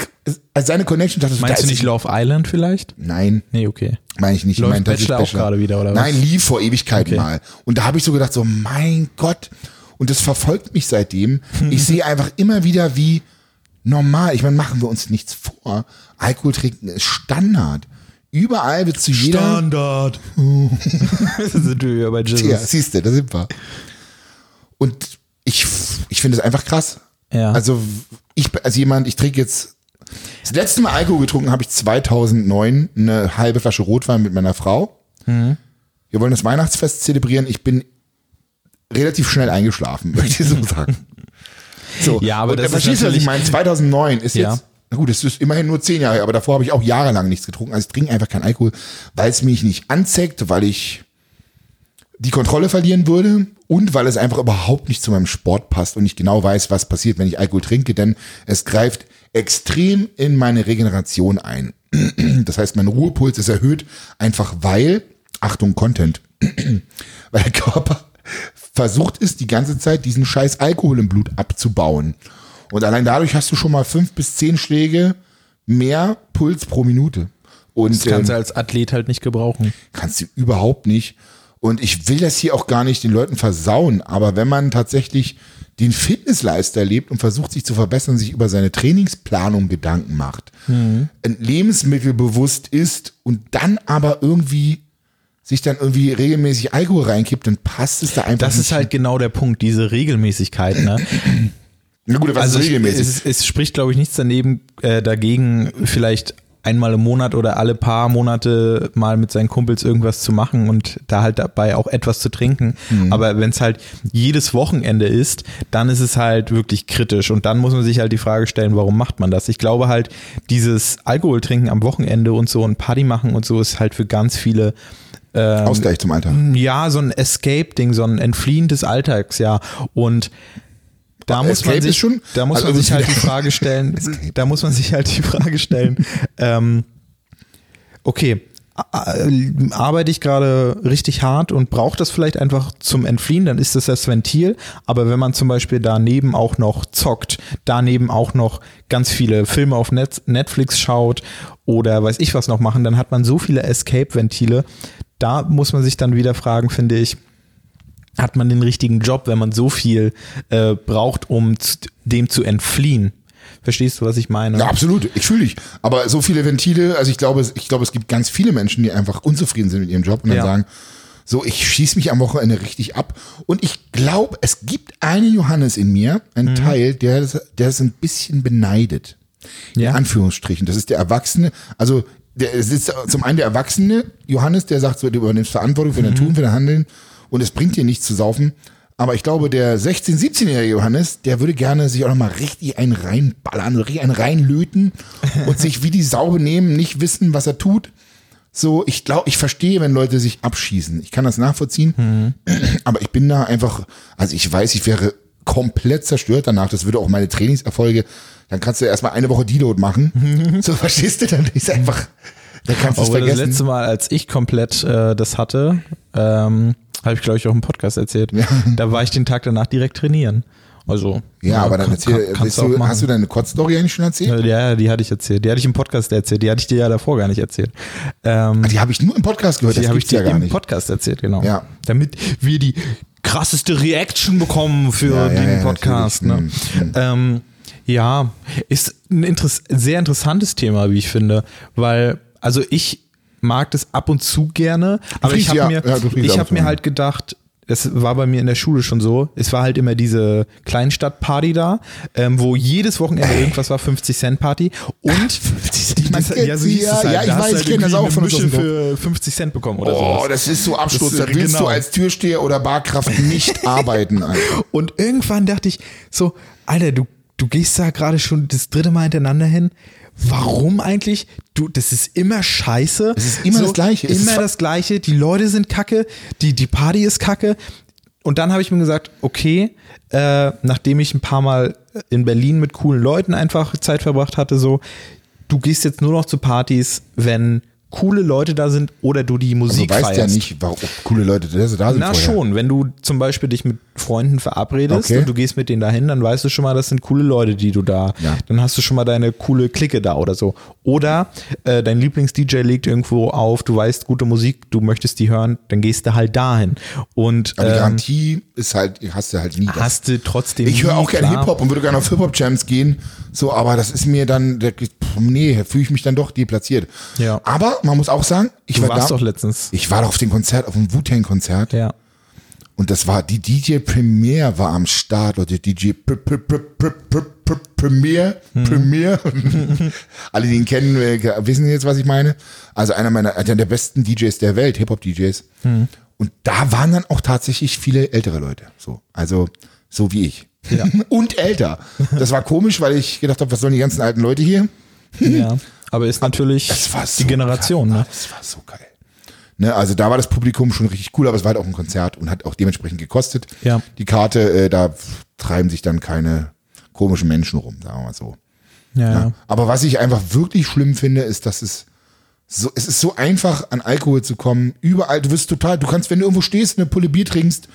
als seine Connection. Dachte, Meinst du nicht Love Island vielleicht? Nein, Nee, okay. meine ich nicht. Ich Läuft meine, das ist Bachelor auch gerade wieder, oder was? Nein, lief vor Ewigkeiten Okay. mal. Und da habe ich so gedacht, so, mein Gott. Und das verfolgt mich seitdem. [laughs] Ich sehe einfach immer wieder, wie normal, ich meine, machen wir uns nichts vor. Alkohol trinken ist Standard. Überall wird zu jeder. Standard. [laughs] [laughs] sind wir bei Jesus. Ja, siehst du, da sind wir. Und ich, ich finde es einfach krass. Ja. Also, ich, als jemand, ich trinke jetzt, das letzte Mal Alkohol getrunken habe ich 2009, eine halbe Flasche Rotwein mit meiner Frau. Mhm. Wir wollen das Weihnachtsfest zelebrieren. Ich bin relativ schnell eingeschlafen, [laughs] möchte ich so sagen. So. Ja, aber Und, das ist verstehst du, was ich meine? 2009 ist Ja. jetzt, na gut, es ist immerhin nur zehn Jahre, aber davor habe ich auch jahrelang nichts getrunken. Also ich trinke einfach keinen Alkohol, weil es mich nicht anzeigt, weil ich die Kontrolle verlieren würde und weil es einfach überhaupt nicht zu meinem Sport passt und ich genau weiß, was passiert, wenn ich Alkohol trinke, denn es greift extrem in meine Regeneration ein. [clears throat] Das heißt, mein Ruhepuls ist erhöht, einfach weil, Achtung, Content, [clears throat] weil der Körper versucht ist, die ganze Zeit diesen scheiß Alkohol im Blut abzubauen. Und allein dadurch hast du schon mal fünf bis zehn Schläge mehr Puls pro Minute. Und Das kannst ähm, du als Athlet halt nicht gebrauchen. kannst du überhaupt nicht. Und ich will das hier auch gar nicht den Leuten versauen, aber wenn man tatsächlich den Fitnessleister lebt und versucht sich zu verbessern, sich über seine Trainingsplanung Gedanken macht, ein Lebensmittel bewusst ist und dann aber irgendwie sich dann irgendwie regelmäßig Alkohol reinkippt, dann passt es da einfach Das nicht. ist halt genau der Punkt, diese Regelmäßigkeit. Ne? Na gut, was Also ist regelmäßig? es, es spricht, glaube ich, nichts daneben äh, dagegen, vielleicht einmal im Monat oder alle paar Monate mal mit seinen Kumpels irgendwas zu machen und da halt dabei auch etwas zu trinken. Mhm. Aber wenn es halt jedes Wochenende ist, dann ist es halt wirklich kritisch und dann muss man sich halt die Frage stellen, warum macht man das? Ich glaube halt, dieses Alkohol trinken am Wochenende und so und Party machen und so ist halt für ganz viele ähm, Ausgleich zum Alter. ja, so ein Escape-Ding, so ein Entfliehen des Alltags, ja. Und da muss Escape man sich schon- da muss also man sich halt die Frage stellen, [laughs] da muss man sich halt die Frage stellen, ähm, okay, arbeite ich gerade richtig hart und brauche das vielleicht einfach zum Entfliehen, dann ist das das Ventil. Aber wenn man zum Beispiel daneben auch noch zockt, daneben auch noch ganz viele Filme auf Net Netflix schaut oder weiß ich was noch machen, dann hat man so viele Escape-Ventile. Da muss man sich dann wieder fragen, finde ich, hat man den richtigen Job, wenn man so viel äh, braucht, um dem zu entfliehen? Verstehst du, was ich meine? Ja, absolut. Ich fühle dich. Aber so viele Ventile, also ich glaube, ich glaube, es gibt ganz viele Menschen, die einfach unzufrieden sind mit ihrem Job und dann Ja. sagen, so, ich schieße mich am Wochenende richtig ab. Und ich glaube, es gibt einen Johannes in mir, Mhm. einen Teil, der, der ist ein bisschen beneidet. Ja. In Anführungsstrichen. Das ist der Erwachsene. Also, der es ist zum einen der Erwachsene Johannes, der sagt so, du übernimmst Verantwortung für dein Tun, für dein Handeln und es bringt dir nichts zu saufen. Aber ich glaube, der 16-, 17-jährige Johannes, der würde gerne sich auch nochmal richtig einen reinballern, richtig einen reinlöten und sich wie die Sau benehmen, nicht wissen, was er tut. So, ich glaube, ich verstehe, wenn Leute sich abschießen. Ich kann das nachvollziehen. Aber ich bin da einfach, also ich weiß, ich wäre komplett zerstört danach. Das würde auch meine Trainingserfolge, dann kannst du erstmal eine Woche Deload machen. So, verstehst du? Dann ist einfach, dann kannst du es Aber das vergessen. letzte Mal, als ich komplett äh, das hatte, ähm, habe ich, glaube ich, auch im Podcast erzählt. Ja. Da war ich den Tag danach direkt trainieren. Also. ja, aber dann kann- erzähl, kann- du hast du deine Kurzstory eigentlich schon erzählt? Ja, ja, die hatte ich erzählt. Die hatte ich im Podcast erzählt. Die hatte ich dir ja davor gar nicht erzählt. Ähm, Die habe ich nur im Podcast gehört, die habe ich ja dir gar im nicht. Podcast erzählt, genau. Ja. Damit wir die krasseste Reaction bekommen für Ja, ja, den ja, Podcast. Ne? natürlich. Hm, Ähm, ja, ist ein interess sehr interessantes Thema, wie ich finde, weil, also ich mag das ab und zu gerne, aber ich trinkst habe ja- mir, ja, ich ab und habe zu, mir halt gedacht, es war bei mir in der Schule schon so, es war halt immer diese Kleinstadtparty da, ähm, wo jedes Wochenende [laughs] irgendwas war, 50 Cent Party und [laughs] 50 Cent, die, man das, kennt ja, so sie, hieß ja, es halt. ja, ich Da weiß, ich kenn das irgendwie auch von Mische für 50 Cent bekommen oder Oh, sowas. das ist so Absturz. Das Da ist- willst genau. du als Türsteher oder Barkraft nicht [laughs] arbeiten. Alter. Und irgendwann dachte ich so, Alter, du, du gehst da gerade schon das dritte Mal hintereinander hin. Warum eigentlich? Du, das ist immer scheiße. Es ist immer das Gleiche. Immer das Gleiche. Die Leute sind kacke. Die, die Party ist kacke. Und dann habe ich mir gesagt, okay, äh, nachdem ich ein paar Mal in Berlin mit coolen Leuten einfach Zeit verbracht hatte, so, du gehst jetzt nur noch zu Partys, wenn coole Leute da sind oder du die Du Musik weißt feierst. ja nicht, warum coole Leute da sind. Na vorher. schon, wenn du zum Beispiel dich mit Freunden verabredest Okay. und du gehst mit denen dahin, dann weißt du schon mal, das sind coole Leute, die du da, Ja. dann hast du schon mal deine coole Clique da oder so. Oder äh, dein Lieblings-DJ legt irgendwo auf, du weißt gute Musik, du möchtest die hören, dann gehst du halt dahin. Und Aber die ähm, Garantie ist halt, hast du halt nie. das. hast du trotzdem. ich höre auch gerne. Hip-Hop und würde gerne auf Hip-Hop-Jams gehen. So, aber das ist mir dann, nee, fühle ich mich dann doch deplatziert. Ja. Aber man muss auch sagen, ich Du war warst da, doch letztens. ich war doch auf dem Konzert, auf dem Wu-Tang-Konzert. Ja. Und das war, die DJ Premier war am Start, Leute. DJ P- P- P- Premier, Hm. Premier. [laughs] Alle, die ihn kennen, äh, wissen jetzt, was ich meine. Also einer meiner, einer der besten DJs der Welt, Hip-Hop-DJs. Hm. Und da waren dann auch tatsächlich viele ältere Leute. So, also, so wie ich. Ja. [laughs] Und älter. Das war komisch, weil ich gedacht habe, was sollen die ganzen alten Leute hier? [laughs] ja. Aber ist natürlich so die Generation, geil. ne? Das war so geil. Ne, also da war das Publikum schon richtig cool, aber es war halt auch ein Konzert und hat auch dementsprechend gekostet. Ja. Die Karte, äh, da treiben sich dann keine komischen Menschen rum, sagen wir mal so. Ja, ja. Aber was ich einfach wirklich schlimm finde, ist, dass es so, es ist so einfach, an Alkohol zu kommen. Überall, du wirst total, du kannst, wenn du irgendwo stehst, eine Pulle Bier trinkst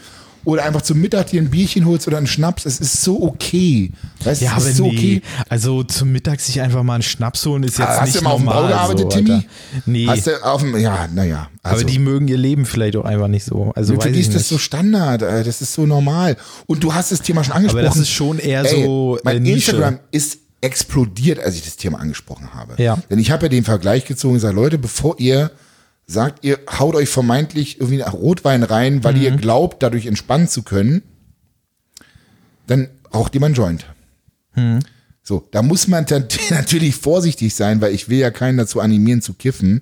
oder einfach zum Mittag dir ein Bierchen holst oder einen Schnaps, es ist so okay. Weißt, Ja, es aber ist so nee. okay. Also zum Mittag sich einfach mal einen Schnaps holen ist jetzt Hast nicht du immer auf dem Bau gearbeitet, so, Timmy? Alter. Nee. Hast du auf dem, ja, naja. Also, aber die mögen ihr Leben vielleicht auch einfach nicht so. Also für die ist das so Standard, äh, das ist so normal. Und du hast das Thema schon angesprochen. das ist schon eher so, Mein Nische. Instagram ist explodiert, als ich das Thema angesprochen habe. Ja. Denn ich habe ja den Vergleich gezogen und gesagt, Leute, bevor ihr sagt, ihr haut euch vermeintlich irgendwie nach Rotwein rein, weil Mhm. ihr glaubt, dadurch entspannen zu können, dann raucht einen Joint. Mhm. So, da muss man dann [laughs] natürlich vorsichtig sein, weil ich will ja keinen dazu animieren zu kiffen.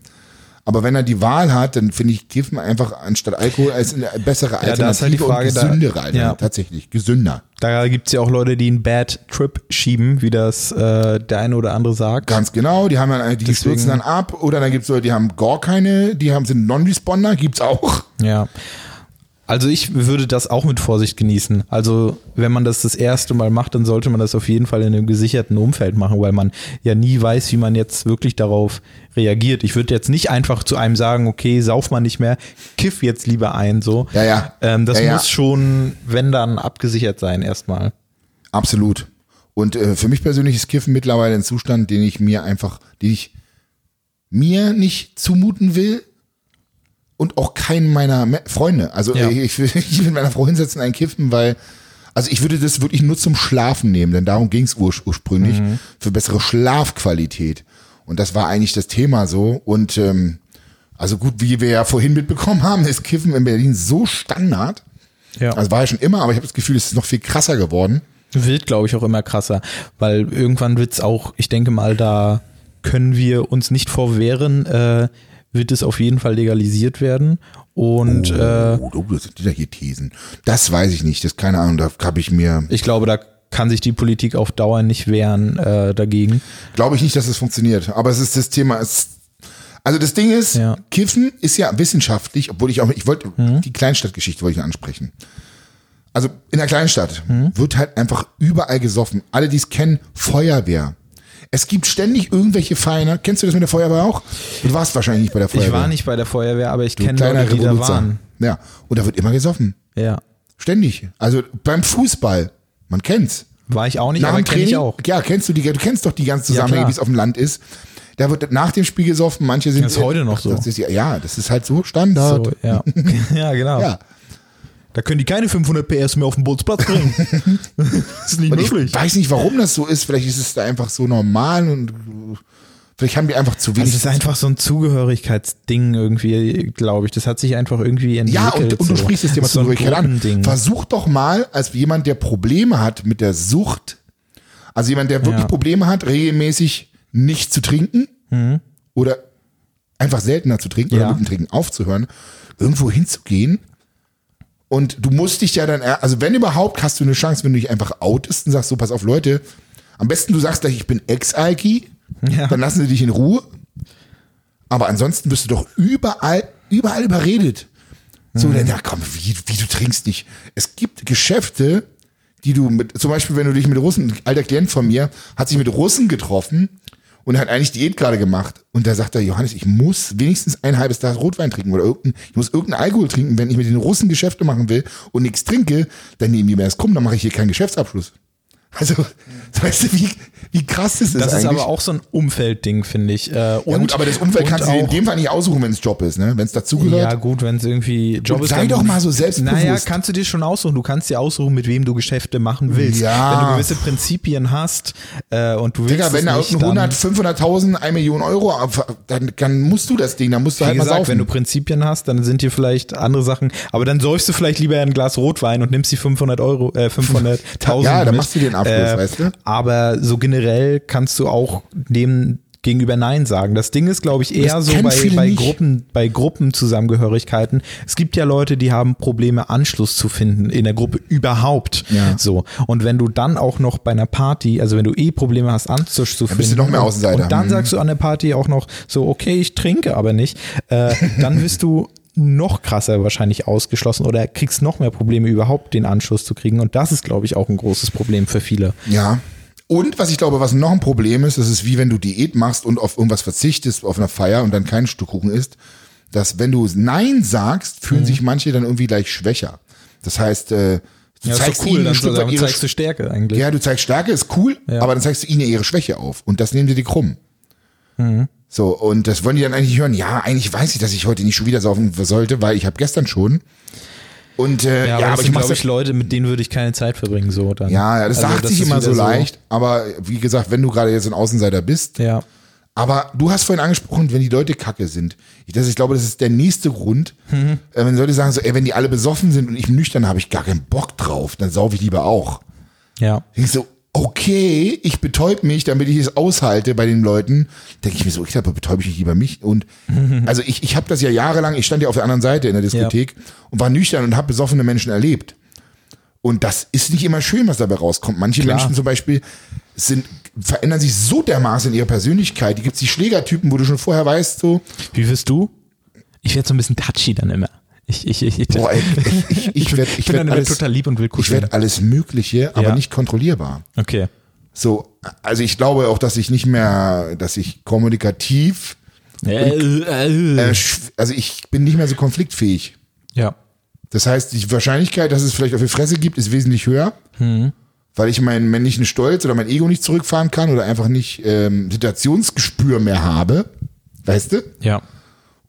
Aber wenn er die Wahl hat, dann finde ich Kiffen einfach anstatt Alkohol als eine bessere da Alternative ist halt die Frage, und da- gesündere Alternative. ja. Tatsächlich, gesünder. Da gibt's ja auch Leute, die einen Bad Trip schieben, wie das äh, der eine oder andere sagt. Ganz genau, die haben dann, die Deswegen- stürzen dann ab oder dann gibt's Leute, die haben gar keine, die haben sind Non-Responder, gibt's auch. Ja. Also ich würde das auch mit Vorsicht genießen. Also wenn man das das erste Mal macht, dann sollte man das auf jeden Fall in einem gesicherten Umfeld machen, weil man ja nie weiß, wie man jetzt wirklich darauf reagiert. Ich würde jetzt nicht einfach zu einem sagen, okay, sauf mal nicht mehr, kiff jetzt lieber ein, so. Ja, ja. Ähm, das Ja, ja. muss schon, wenn dann, abgesichert sein erstmal. Absolut. Und äh, für mich persönlich ist Kiffen mittlerweile ein Zustand, den ich mir einfach, den ich mir nicht zumuten will und auch keinen meiner Me Freunde. Also Ja. äh, ich [laughs] will nicht mit meiner Frau hinsetzen einen kiffen, weil also ich würde das wirklich nur zum Schlafen nehmen, denn darum ging es ur ursprünglich, für bessere Schlafqualität. Und das war eigentlich das Thema so. Und ähm, also gut, wie wir ja vorhin mitbekommen [laughs] haben, ist Kiffen in Berlin so Standard. Ja. Also war ja schon immer, aber ich habe das Gefühl, es ist noch viel krasser geworden. Wird, glaube ich, auch immer krasser, weil irgendwann wird's auch, ich denke mal, da können wir uns nicht vorwehren, äh, wird es auf jeden Fall legalisiert werden. Und äh, Oh, oh, das sind wieder hier Thesen. Das weiß ich nicht. Das keine Ahnung. Da habe ich mir. ich glaube, da kann sich die Politik auf Dauer nicht wehren äh, dagegen. Glaube ich nicht, dass es funktioniert. Aber es ist das Thema. Es, also das Ding ist, Ja. Kiffen ist ja wissenschaftlich, obwohl ich auch, ich wollte die Kleinstadtgeschichte wollte ich ansprechen. Also in der Kleinstadt wird halt einfach überall gesoffen. Alle, die es kennen, Feuerwehr. Es gibt ständig irgendwelche Feiner. Kennst du das mit der Feuerwehr auch? Du warst wahrscheinlich nicht bei der Feuerwehr. Ich war nicht bei der Feuerwehr, aber ich kenne Leute, die da waren. Ja. Und da wird immer gesoffen. Ja. Ständig. Also beim Fußball. Man kennt's. War ich auch nicht, Nach aber kenne ich Training, auch. ja, kennst du die, du kennst doch die ganze Zusammenhänge, klar. wie es auf dem Land ist. Da wird nach dem Spiel gesoffen, manche sind. Das ist heute noch so. Das ist, ja- ja, das ist halt so Standard. So, ja. [laughs] ja, genau. Ja. Da können die keine 500 PS mehr auf den Bolzplatz bringen. [laughs] das ist nicht Und ich möglich. weiß nicht, warum das so ist. Vielleicht ist es da einfach so normal und vielleicht haben die einfach zu wenig. Das ist einfach so ein Zugehörigkeitsding irgendwie, glaube ich. Das hat sich einfach irgendwie entwickelt. ja, und, und du so. sprichst das Thema so Zugehörigkeit an. Versuch doch mal, als jemand, der Probleme hat mit der Sucht, also jemand, der wirklich Ja. Probleme hat, regelmäßig nicht zu trinken oder einfach seltener zu trinken oder Ja. mit dem Trinken aufzuhören, irgendwo hinzugehen. Und du musst dich ja dann, also wenn überhaupt, hast du eine Chance, wenn du dich einfach outest und sagst, so, pass auf, Leute, am besten du sagst gleich, ich bin Ex-Alki, Ja. dann lassen sie dich in Ruhe. Aber ansonsten wirst du doch überall, überall überredet. So, Mhm. dann, ja komm, wie, wie du trinkst nicht. Es gibt Geschäfte, die du mit, zum Beispiel, wenn du dich mit Russen, ein alter Klient von mir hat sich mit Russen getroffen und hat eigentlich Diät gerade gemacht. Und da sagt er, Johannes, ich muss wenigstens ein halbes Glas Rotwein trinken oder irgendein, ich muss irgendeinen Alkohol trinken, wenn ich mit den Russen Geschäfte machen will und nichts trinke, dann nehmen die mir das krumm, dann mache ich hier keinen Geschäftsabschluss. Also, [laughs] weißt du, wie, wie krass das ist Das ist eigentlich? aber auch so ein Umfeldding, finde ich. Äh, ja, und, gut, aber das Umfeld und kannst du dir in dem Fall nicht aussuchen, wenn es Job ist, ne? Wenn es dazugehört. Ja, gut, wenn es irgendwie Job Und ist. sei doch mal so selbstbewusst. Naja, kannst du dir schon aussuchen. Du kannst dir aussuchen, mit wem du Geschäfte machen willst. Ja. Wenn du gewisse Prinzipien hast äh, und du willst Digga, wenn da nicht, irgendein dann, 100, 500.000, 1 Million Euro, ab- dann, dann musst du das Ding, dann musst du wie halt mal gesagt, saufen. wenn du Prinzipien hast, dann sind dir vielleicht andere Sachen. Aber dann säufst du vielleicht lieber ein Glas Rotwein und nimmst die 500 Euro, äh, 500.000 Ja, dann machst du den Abschluss, weißt du? Aber so generell kannst du auch dem gegenüber Nein sagen. Das Ding ist, glaube ich, eher Das so bei, bei nicht. Gruppen, bei Gruppenzusammengehörigkeiten. Es gibt ja Leute, die haben Probleme, Anschluss zu finden in der Gruppe überhaupt. Ja. So. Und wenn du dann auch noch bei einer Party, also wenn du eh Probleme hast, Anschluss zu bist finden. du noch mehr und- Außenseiter. Und dann Mhm. sagst du an der Party auch noch so, okay, ich trinke aber nicht, äh, dann wirst du noch krasser wahrscheinlich ausgeschlossen oder kriegst noch mehr Probleme überhaupt den Anschluss zu kriegen und das ist glaube ich auch ein großes Problem für viele. Ja. Und was ich glaube, was noch ein Problem ist, das ist wie wenn du Diät machst und auf irgendwas verzichtest, auf einer Feier und dann kein Stück Kuchen isst, dass wenn du Nein sagst, Mhm. fühlen sich manche dann irgendwie gleich schwächer. Das heißt, äh, du Ja, zeigst doch cool, ihnen dann ein Stück weit ihre zeigst du Stärke eigentlich. Ja, du zeigst Stärke, ist cool, Ja. aber dann zeigst du ihnen ihre Schwäche auf. Und das nehmen die dir krumm. Mhm. So, und das wollen die dann eigentlich hören. Ja, eigentlich weiß ich, dass ich heute nicht schon wieder saufen sollte, weil ich habe gestern schon. Und äh, Ja, ja, aber, aber, das ich glaube ich, ja, Leute, mit denen würde ich keine Zeit verbringen, so dann. ja, ja, das Also, sagt sich ist immer so leicht, aber wie gesagt, wenn du gerade jetzt ein Außenseiter bist, Ja. aber du hast vorhin angesprochen, wenn die Leute kacke sind. Ich, das, ich glaube, das ist der nächste Grund. Mhm. Äh, wenn Leute sagen so, ey, wenn die alle besoffen sind und ich nüchtern, habe ich gar keinen Bock drauf, dann saufe ich lieber auch. Ja. Ich so, okay, ich betäub mich, damit ich es aushalte bei den Leuten, denke ich mir so, ich glaube, betäube ich lieber mich. Und [laughs] also ich, ich habe das ja jahrelang, ich stand ja auf der anderen Seite in der Diskothek und war nüchtern und habe besoffene Menschen erlebt. Und das ist nicht immer schön, was dabei rauskommt. Manche Klar. Menschen zum Beispiel sind, verändern sich so dermaßen in ihrer Persönlichkeit. Die gibt's die Schlägertypen, wo du schon vorher weißt, so, Wie wirst du? Ich werde so ein bisschen touchy dann immer. Ich, ich, ich, ich, boah, ey, [laughs] ich, ich, ich werde ich bin werd dann immer alles, total lieb und will ich kuscheln. werd alles Mögliche, aber Ja. nicht kontrollierbar. Okay. So, also ich glaube auch, dass ich nicht mehr, dass ich kommunikativ, Äh, äh, also ich bin nicht mehr so konfliktfähig. ja. Das heißt, die Wahrscheinlichkeit, dass es vielleicht auf die Fresse gibt, ist wesentlich höher, Hm. weil ich meinen männlichen Stolz oder mein Ego nicht zurückfahren kann oder einfach nicht ähm, Situationsgespür mehr habe. Weißt du? Ja.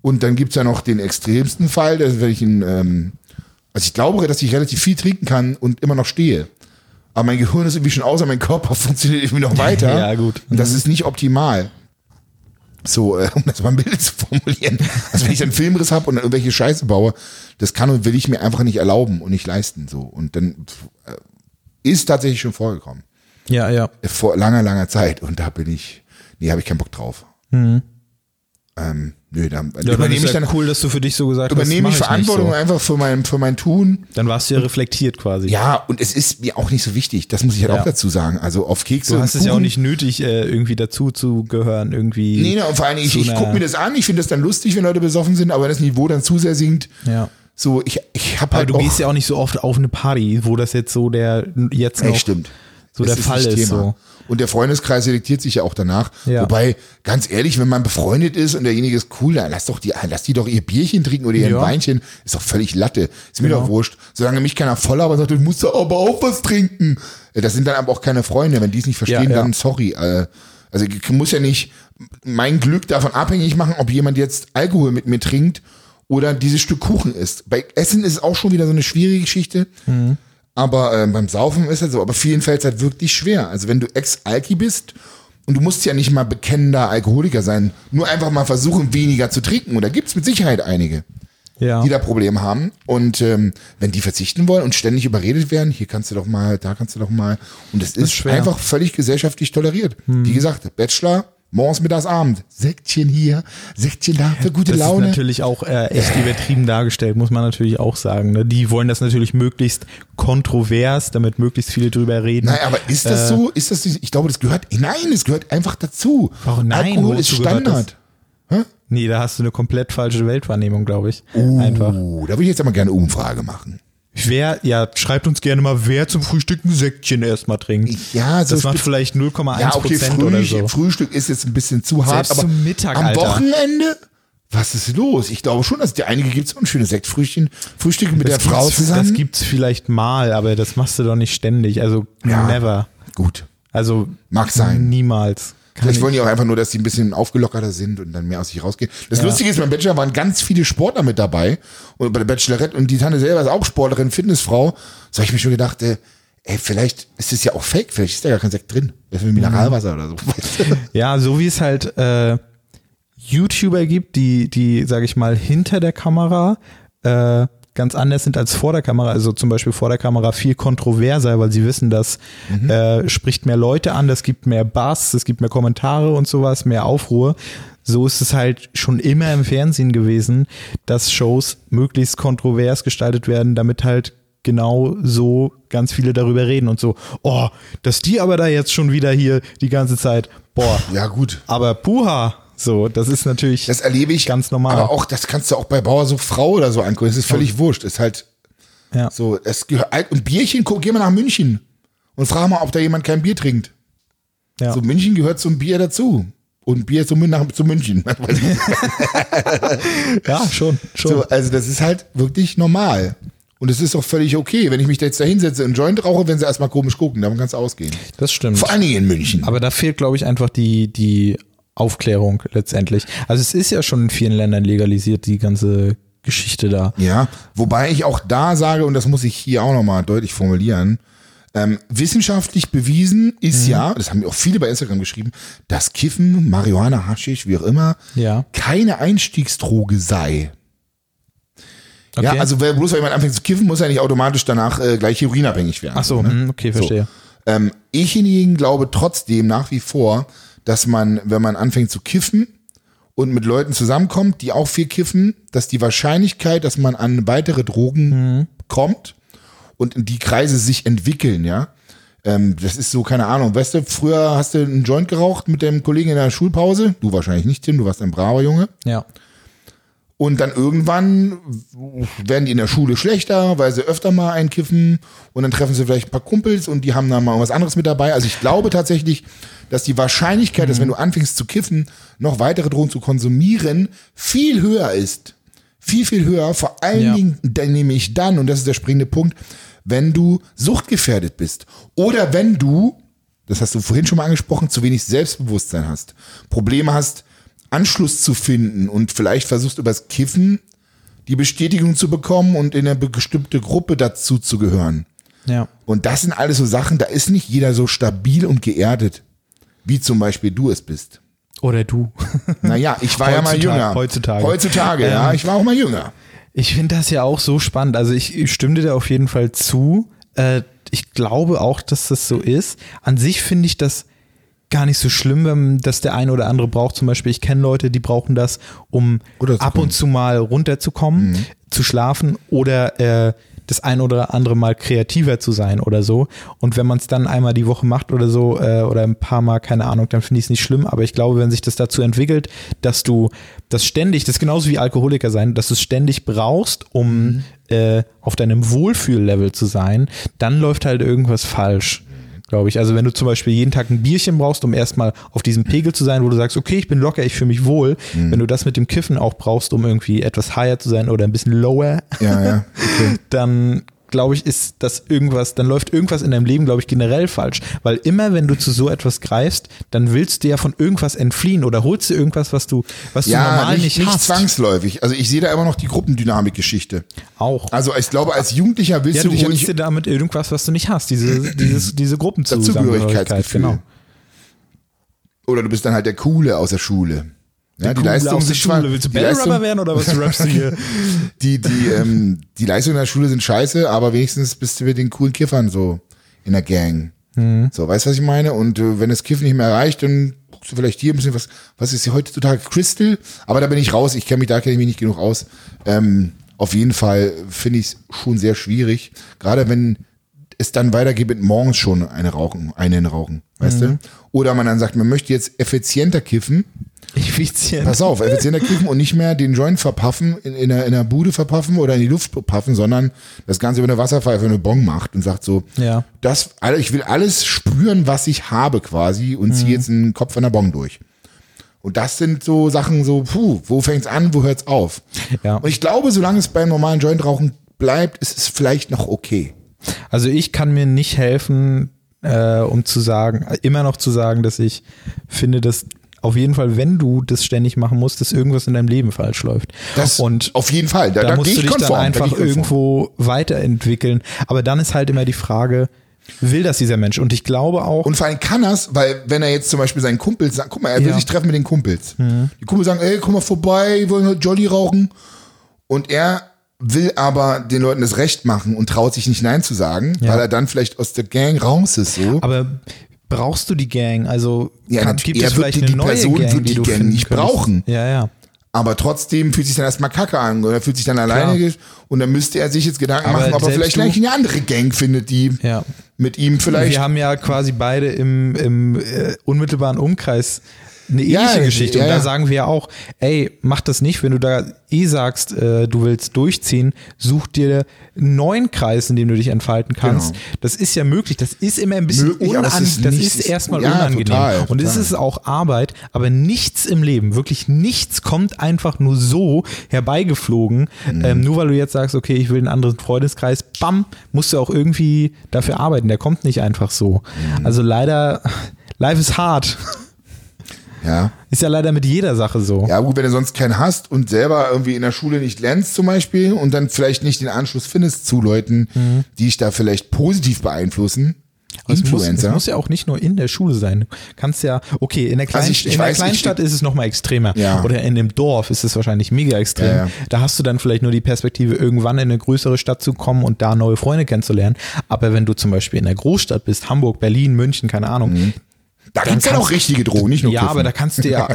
Und dann gibt's ja noch den extremsten Fall, dass wenn ich ihn, ähm, also ich glaube, dass ich relativ viel trinken kann und immer noch stehe. Aber mein Gehirn ist irgendwie schon aus, aber mein Körper [laughs] funktioniert irgendwie noch weiter. [laughs] Ja, gut. Und das ist nicht optimal. So, äh, um das mal ein Bild [laughs] zu formulieren. Also wenn ich einen Filmriss habe und dann irgendwelche Scheiße baue, das kann und will ich mir einfach nicht erlauben und nicht leisten. So. Und dann äh, ist tatsächlich schon vorgekommen. Ja, ja. Vor langer, langer Zeit. Und da bin ich, nee, habe ich keinen Bock drauf. Ähm, nö, dann. Ja, dann übernehme ist ich ja dann cool, dass du für dich so gesagt übernehme hast. ich mach Verantwortung nicht einfach für mein, für mein Tun. so. Dann warst du ja reflektiert quasi. Ja, und es ist mir auch nicht so wichtig. Das muss ich halt Ja. auch dazu sagen. Also auf Kekse Du hast es ja auch nicht nötig, äh, irgendwie dazu zu gehören, irgendwie. Nee, nee, und vor allem, ich, ich gucke mir das an, ich finde das dann lustig, wenn Leute besoffen sind, aber wenn das Niveau dann zu sehr sinkt, Ja. so, ich, ich habe Aber halt du auch, gehst ja auch nicht so oft auf eine Party, wo das jetzt so der jetzt noch Ey, stimmt. so Das der Fall ist. So. Und der Freundeskreis selektiert sich ja auch danach. Ja. Wobei, ganz ehrlich, wenn man befreundet ist und derjenige ist cool, dann lass doch die, lass die doch ihr Bierchen trinken oder ihr Ja. Weinchen. Ist doch völlig Latte. Ist mir Genau. doch wurscht. Solange mich keiner voll aber sagt, du musst doch aber auch was trinken. Äh, Das sind dann aber auch keine Freunde. Wenn die es nicht verstehen, Ja, dann sorry. Äh, Also ich muss ja nicht mein Glück davon abhängig machen, ob jemand jetzt Alkohol mit mir trinkt oder dieses Stück Kuchen isst. Bei Essen ist es auch schon wieder so eine schwierige Geschichte. Mhm. Aber äh, beim Saufen ist es so. Aber vielen fällt es halt wirklich schwer. Also wenn du Ex-Alki bist und du musst ja nicht mal bekennender Alkoholiker sein, nur einfach mal versuchen, weniger zu trinken. Und da gibt's mit Sicherheit einige, Ja. die da Probleme haben. Und ähm, wenn die verzichten wollen und ständig überredet werden, hier kannst du doch mal, da kannst du doch mal. Und es ist. Hm. einfach völlig gesellschaftlich toleriert. Wie gesagt, Bachelor, morgens, mittags, Abend. Säckchen hier, Säckchen da für gute Das Laune. ist natürlich auch äh, echt übertrieben dargestellt, muss man natürlich auch sagen. Ne? Die wollen das natürlich möglichst kontrovers, damit möglichst viele drüber reden. Nein, aber ist das so? Ist das, ich glaube, das gehört, nein, es gehört einfach dazu. Warum? Nein, Alkohol ist gehört Standard. Nee, da hast du eine komplett falsche Weltwahrnehmung, glaube ich. Einfach. Oh, da würde ich jetzt aber gerne eine Umfrage machen. Wer, ja, schreibt uns gerne mal, wer zum Frühstück ein Säckchen erstmal trinkt. Ja, so das macht vielleicht 0,1 Ja, okay, Prozent Früh, oder so. Frühstück ist jetzt ein bisschen zu hart, Selbst aber zum Mittag, am Alter. Wochenende? Was ist los? Ich glaube schon, dass die einige gibt so ein schönes Sektfrühchen, Frühstück mit der Das Frau gibt's- zusammen. Das gibt's vielleicht mal, aber das machst du doch nicht ständig. Also Ja. never. Gut, Also Mag sein. Niemals. Vielleicht ich- wollen die auch einfach nur, dass die ein bisschen aufgelockerter sind und dann mehr aus sich rausgehen. Das Lustige ist, beim Bachelor waren ganz viele Sportler mit dabei und bei der Bachelorette und die Tante selber ist auch Sportlerin, Fitnessfrau. So habe ich mir schon gedacht, äh, ey, vielleicht ist es ja auch fake, vielleicht ist da gar kein Sekt drin. Das ist wie Mineralwasser oder so. [laughs] Ja, so wie es halt äh, YouTuber gibt, die, die, sage ich mal, hinter der Kamera äh, ganz anders sind als vor der Kamera. Also zum Beispiel vor der Kamera viel kontroverser, weil sie wissen, das äh, spricht mehr Leute an, das gibt mehr Bass, es gibt mehr Kommentare und sowas, mehr Aufruhr. So ist es halt schon immer im Fernsehen gewesen, dass Shows möglichst kontrovers gestaltet werden, damit halt genau so ganz viele darüber reden und so, oh, dass die aber da jetzt schon wieder hier die ganze Zeit, boah, Ja, gut. aber puha, so, das ist natürlich Das erlebe ich. ganz normal. Aber auch, das kannst du auch bei Bauer so Frau oder so angucken. Das ist völlig wurscht. Ist halt ja. so, es gehört, und Bierchen, guck, geh mal nach München und frag mal, ob da jemand kein Bier trinkt. Ja. So, München gehört zum Bier dazu. Und Bier zum, nach, zu München. [laughs] ja, schon, schon. so, also das ist halt wirklich normal. Und es ist auch völlig okay, wenn ich mich da jetzt da hinsetze und Joint rauche, wenn sie erstmal komisch gucken, davon kannst du ausgehen. das stimmt. Vor allen Dingen in München. Aber da fehlt, glaube ich, einfach die, die Aufklärung letztendlich. Also es ist ja schon in vielen Ländern legalisiert, die ganze Geschichte da. Ja, wobei ich auch da sage, und das muss ich hier auch nochmal deutlich formulieren, ähm, wissenschaftlich bewiesen Mhm. ist ja, das haben mir auch viele bei Instagram geschrieben, dass Kiffen, Marihuana, Haschisch, wie auch immer, Ja. keine Einstiegsdroge sei. Ja, Okay. also wer, bloß weil jemand anfängt zu kiffen, muss er nicht automatisch danach äh, gleich heroinabhängig werden. Ach so, ne? hm, okay, verstehe. Ähm, ich hingegen glaube trotzdem nach wie vor, dass man, wenn man anfängt zu kiffen und mit Leuten zusammenkommt, die auch viel kiffen, dass die Wahrscheinlichkeit, dass man an weitere Drogen kommt und die Kreise sich entwickeln, ja. Ähm, das ist so, keine Ahnung, weißt du, früher hast du einen Joint geraucht mit dem Kollegen in der Schulpause. Du wahrscheinlich nicht, Tim, du warst ein braver Junge. Ja. Und dann irgendwann werden die in der Schule schlechter, weil sie öfter mal einkiffen und dann treffen sie vielleicht ein paar Kumpels und die haben dann mal was anderes mit dabei. Also ich glaube tatsächlich, dass die Wahrscheinlichkeit, dass wenn du anfängst zu kiffen, noch weitere Drogen zu konsumieren, viel höher ist. Viel, viel höher. Vor allen Ja. Dingen dann nämlich dann, und das ist der springende Punkt, wenn du suchtgefährdet bist. Oder wenn du, das hast du vorhin schon mal angesprochen, zu wenig Selbstbewusstsein hast. Probleme hast, Anschluss zu finden und vielleicht versuchst übers Kiffen die Bestätigung zu bekommen und in eine bestimmte Gruppe dazu zu gehören. Ja. Und das sind alles so Sachen, da ist nicht jeder so stabil und geerdet, wie zum Beispiel du es bist. Oder du. Naja, ich war ja mal jünger. heutzutage. Heutzutage, ja. Ähm, Ich war auch mal jünger. Ich finde das ja auch so spannend. Also ich, ich stimme dir da auf jeden Fall zu. Äh, ich glaube auch, dass das so ist. An sich finde ich das gar nicht so schlimm, wenn das der eine oder andere braucht. Zum Beispiel, ich kenne Leute, die brauchen das, um ab und zu mal runterzukommen, zu schlafen oder äh, das ein oder andere Mal kreativer zu sein oder so. Und wenn man es dann einmal die Woche macht oder so äh, oder ein paar Mal, keine Ahnung, dann finde ich es nicht schlimm. Aber ich glaube, wenn sich das dazu entwickelt, dass du das ständig, das ist genauso wie Alkoholiker sein, dass du es ständig brauchst, um äh, auf deinem Wohlfühllevel zu sein, dann läuft halt irgendwas falsch. Glaube ich. Also wenn du zum Beispiel jeden Tag ein Bierchen brauchst, um erstmal auf diesem Pegel zu sein, wo du sagst, okay, ich bin locker, ich fühle mich wohl. Wenn du das mit dem Kiffen auch brauchst, um irgendwie etwas higher zu sein oder ein bisschen lower, Ja, ja. [laughs] dann glaube ich, ist das irgendwas, dann läuft irgendwas in deinem Leben, glaube ich, generell falsch. Weil immer, wenn du zu so etwas greifst, dann willst du ja von irgendwas entfliehen oder holst du irgendwas, was du, was du Ja, normal nicht, nicht, nicht hast. zwangsläufig. Also ich sehe da immer noch die Gruppendynamik-Geschichte. Auch. Also ich glaube, als Jugendlicher willst ja, du du dich ja nicht dir damit irgendwas, was du nicht hast. Diese, [clears throat] dieses, diese Gruppenzugehörigkeit. Genau. Oder du bist dann halt der Coole aus der Schule. Ja, die aus der sind zwar, Schule. Willst du Leistung, werden oder was rappst du hier? [laughs] die, die, ähm, die Leistungen in der Schule sind scheiße, aber wenigstens bist du mit den coolen Kiffern so in der Gang. Mhm. So, weißt du, was ich meine? Und äh, wenn das Kiffen nicht mehr reicht, dann guckst du vielleicht hier ein bisschen was, was ist hier heutzutage Crystal? Aber da bin ich raus, ich kenne mich, da kenne ich mich nicht genug aus. Ähm, auf jeden Fall finde ich es schon sehr schwierig. Gerade wenn es dann weitergeht mit morgens schon eine rauchen, einen rauchen, weißt Mhm. du? Oder man dann sagt, man möchte jetzt effizienter kiffen. Effizient. Pass auf, effizienter kiffen und nicht mehr den Joint verpaffen, in, in, der, in der Bude verpaffen oder in die Luft paffen, sondern das Ganze über eine Wasserpfeife, eine Bon macht und sagt so, Ja. das, alle- ich will alles spüren, was ich habe quasi und Mhm. ziehe jetzt einen Kopf an der Bon durch. Und das sind so Sachen so, puh, wo fängt's an, wo hört's auf? Ja. Und ich glaube, solange es beim normalen Jointrauchen bleibt, ist es vielleicht noch okay. Also ich kann mir nicht helfen, äh, um zu sagen, immer noch zu sagen, dass ich finde, dass auf jeden Fall, wenn du das ständig machen musst, dass irgendwas in deinem Leben falsch läuft. Das und auf jeden Fall. Da, da, da, musst gehe du ich dich konform. dann da einfach ich konform. irgendwo weiterentwickeln. Aber dann ist halt immer die Frage, will das dieser Mensch? Und ich glaube auch, Und vor allem kann er's, weil wenn er jetzt zum Beispiel seinen Kumpels sagt, guck mal, er will Ja. Mhm. sich treffen mit den Kumpels. Die Kumpels sagen, ey, komm mal vorbei, wir wollen heute Jolly rauchen. Und er will aber den Leuten das Recht machen und traut sich nicht Nein zu sagen, Ja. weil er dann vielleicht aus der Gang raus ist so. aber brauchst du die Gang? Also Ja, kann, gibt es vielleicht die- eine neue Person Gang, wird die die du Gang nicht könntest? brauchen. Ja, ja. Aber trotzdem fühlt sich dann erstmal kacke an oder fühlt sich dann alleine Klar. und dann müsste er sich jetzt Gedanken Aber machen, ob er vielleicht du- eine andere Gang findet, die Ja. mit ihm vielleicht. Wir haben ja quasi beide im, im äh, unmittelbaren Umkreis eine Ja, ähnliche Geschichte. ja, Und da ja. sagen wir ja auch, ey, mach das nicht, wenn du da eh sagst, äh, du willst durchziehen, such dir einen neuen Kreis, in dem du dich entfalten kannst. Genau. Das ist ja möglich. Das ist immer ein bisschen Möglich, es unan ist das ist erstmal ja, unangenehm. total, Und es total. ist auch Arbeit, aber nichts im Leben, wirklich nichts kommt einfach nur so herbeigeflogen. Mhm. Ähm, nur weil du jetzt sagst, okay, ich will einen anderen Freundeskreis, bam, musst du auch irgendwie dafür arbeiten. Der kommt nicht einfach so. Mhm. Also leider, life is hard. Ja. Ist ja leider mit jeder Sache so. Ja, gut, wenn du sonst keinen hast und selber irgendwie in der Schule nicht lernst zum Beispiel und dann vielleicht nicht den Anschluss findest zu Leuten, Mhm. die dich da vielleicht positiv beeinflussen. Aber es muss, es Influencer. muss ja auch nicht nur in der Schule sein. Du kannst ja, okay, in der, Klein, Also ich- ich in der weiß, ich- Kleinstadt ist es nochmal extremer. Ja. Oder in dem Dorf ist es wahrscheinlich mega extrem. Ja, ja. Da hast du dann vielleicht nur die Perspektive, irgendwann in eine größere Stadt zu kommen und da neue Freunde kennenzulernen. Aber wenn du zum Beispiel in der Großstadt bist, Hamburg, Berlin, München, keine Ahnung, Da gibt's ja kannst- auch richtige Drogen, nicht nur ja, Kiffen. aber da kannst du ja,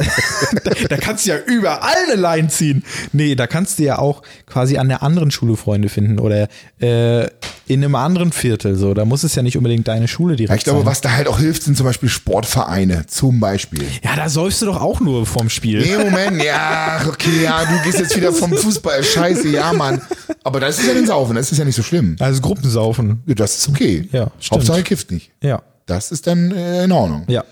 da, [laughs] [laughs] da kannst du ja überall eine Line ziehen. Nee, da kannst du ja auch quasi an der anderen Schule Freunde finden oder äh, in einem anderen Viertel. So, da muss es ja nicht unbedingt deine Schule direkt Ja, ich glaube, sein. was da halt auch hilft, sind zum Beispiel Sportvereine, zum Beispiel. Ja, da säufst du doch auch nur vorm Spiel. Nee, Moment, ja, okay, ja, du gehst jetzt wieder vom Fußball, scheiße, ja, Mann. Aber das ist ja den Saufen, das ist ja nicht so schlimm. Also Gruppensaufen. Ja, Das ist okay. Ja, stimmt. Hauptsache kifft nicht. Ja. Das ist dann äh, in Ordnung. Ja.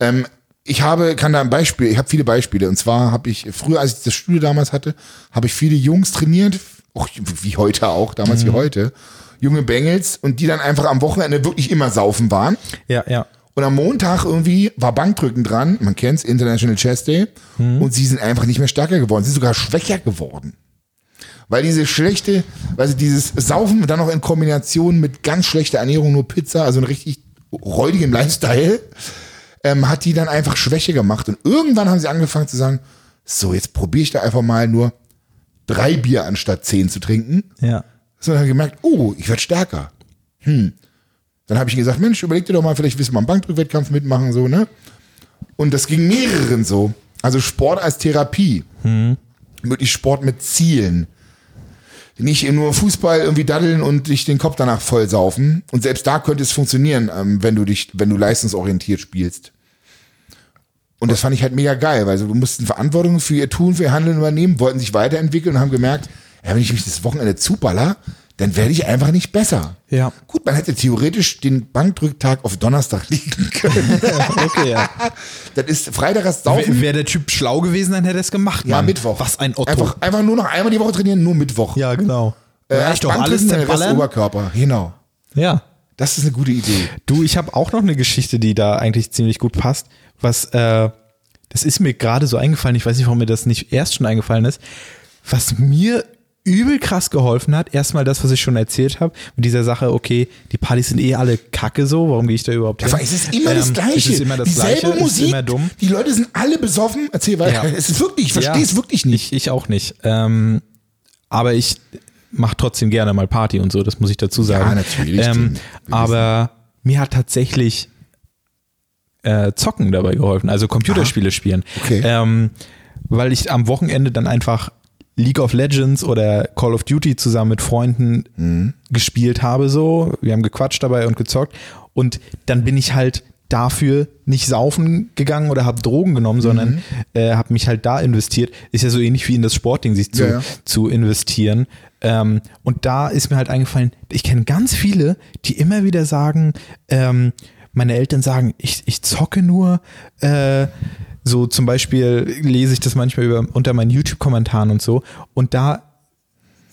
Ähm, ich habe, kann da ein Beispiel, ich habe viele Beispiele. Und zwar habe ich, früher, als ich das Studio damals hatte, habe ich viele Jungs trainiert, auch wie heute auch, damals Mhm. wie heute, junge Bengels, und die dann einfach am Wochenende wirklich immer saufen waren. Ja, ja. Und am Montag irgendwie war Bankdrücken dran, man kennt's, International Chess Day, Mhm. und sie sind einfach nicht mehr stärker geworden, sie sind sogar schwächer geworden. Weil diese schlechte, also dieses Saufen dann noch in Kombination mit ganz schlechter Ernährung, nur Pizza, also einen richtig räudigen Lifestyle, ähm, hat die dann einfach Schwäche gemacht. Und irgendwann haben sie angefangen zu sagen, so, jetzt probiere ich da einfach mal nur drei Bier anstatt zehn zu trinken. Ja. So, dann gemerkt, oh, ich werde stärker. Hm. Dann habe ich gesagt, Mensch, überleg dir doch mal, vielleicht willst du mal einen Bankdrückwettkampf mitmachen, so, ne? Und das ging mehreren so. Also Sport als Therapie. Wirklich Sport mit Zielen. Nicht nur Fußball irgendwie daddeln und dich den Kopf danach voll saufen. Und selbst da könnte es funktionieren, ähm, wenn du dich, wenn du leistungsorientiert spielst. Und das fand ich halt mega geil, weil du mussten Verantwortung für ihr Tun, für ihr Handeln übernehmen, wollten sich weiterentwickeln und haben gemerkt, ja, wenn ich mich das Wochenende zuballer, dann werde ich einfach nicht besser. Ja. Gut, man hätte theoretisch den Bankdrücktag auf Donnerstag [laughs] liegen können. Okay, ja. das ist Freitag das Saufen. Wäre wär der Typ schlau gewesen, dann hätte er es gemacht. ja, Mann. Mittwoch. Was ein Otto. Einfach, einfach nur noch einmal die Woche trainieren, nur Mittwoch. ja, genau. Äh, Reicht erst doch alles dann der Rest. Oberkörper. Genau. Ja. Das ist eine gute Idee. Du, ich habe auch noch eine Geschichte, die da eigentlich ziemlich gut passt. Was, äh, das ist mir gerade so eingefallen. Ich weiß nicht, warum mir das nicht erst schon eingefallen ist. Was mir übel krass geholfen hat, erstmal das, was ich schon erzählt habe, mit dieser Sache, okay, die Partys sind eh alle kacke so, warum gehe ich da überhaupt hin? Aber es ist immer das Ähm, Gleiche. Es ist immer das Dieselbe Gleiche, Musik. es ist immer dumm. Die Leute sind alle besoffen. Erzähl weiter. Ja. Es ist wirklich, ich verstehe es Ja, wirklich nicht. Ich, ich auch nicht. Ähm, aber ich mache trotzdem gerne mal Party und so, das muss ich dazu sagen. Ja, natürlich. Ähm, aber mir hat tatsächlich äh, Zocken dabei geholfen, also Computerspiele spielen. Okay. Ähm, weil ich am Wochenende dann einfach League of Legends oder Call of Duty zusammen mit Freunden Mhm. gespielt habe so. Wir haben gequatscht dabei und gezockt und dann bin ich halt dafür nicht saufen gegangen oder habe Drogen genommen, sondern Mhm. äh, habe mich halt da investiert. Ist ja so ähnlich wie in das Sportding, sich zu, Ja, ja. zu investieren. Ähm, und da ist mir halt eingefallen, ich kenne ganz viele, die immer wieder sagen, ähm, meine Eltern sagen, ich, ich zocke nur, äh, so zum Beispiel lese ich das manchmal über, unter meinen YouTube-Kommentaren und so. Und da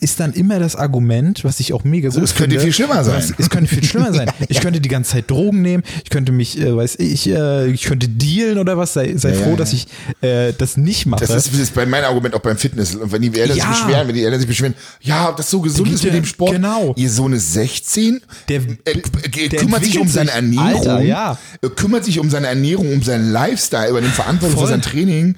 ist dann immer das Argument, was ich auch mega gut es könnte viel schlimmer sein. was- Es könnte viel schlimmer sein. Ich könnte die ganze Zeit Drogen nehmen, ich könnte mich, äh, weiß ich, äh, ich könnte dealen oder was. Sei, sei Ja, froh, ja, dass ich äh, das nicht mache. Das ist, das ist bei meinem Argument auch beim Fitness. Und wenn die Eltern Ja. sich beschweren, wenn die Eltern sich beschweren, ja, ob das so gesund ist mit dem Sport. genau. Ihr Sohn ist 16, Der- äh, der kümmert sich um seine. Ernährung, Alter, äh, kümmert sich um seine Ernährung, um seinen Lifestyle, über den Verantwortung für Voll. sein Training.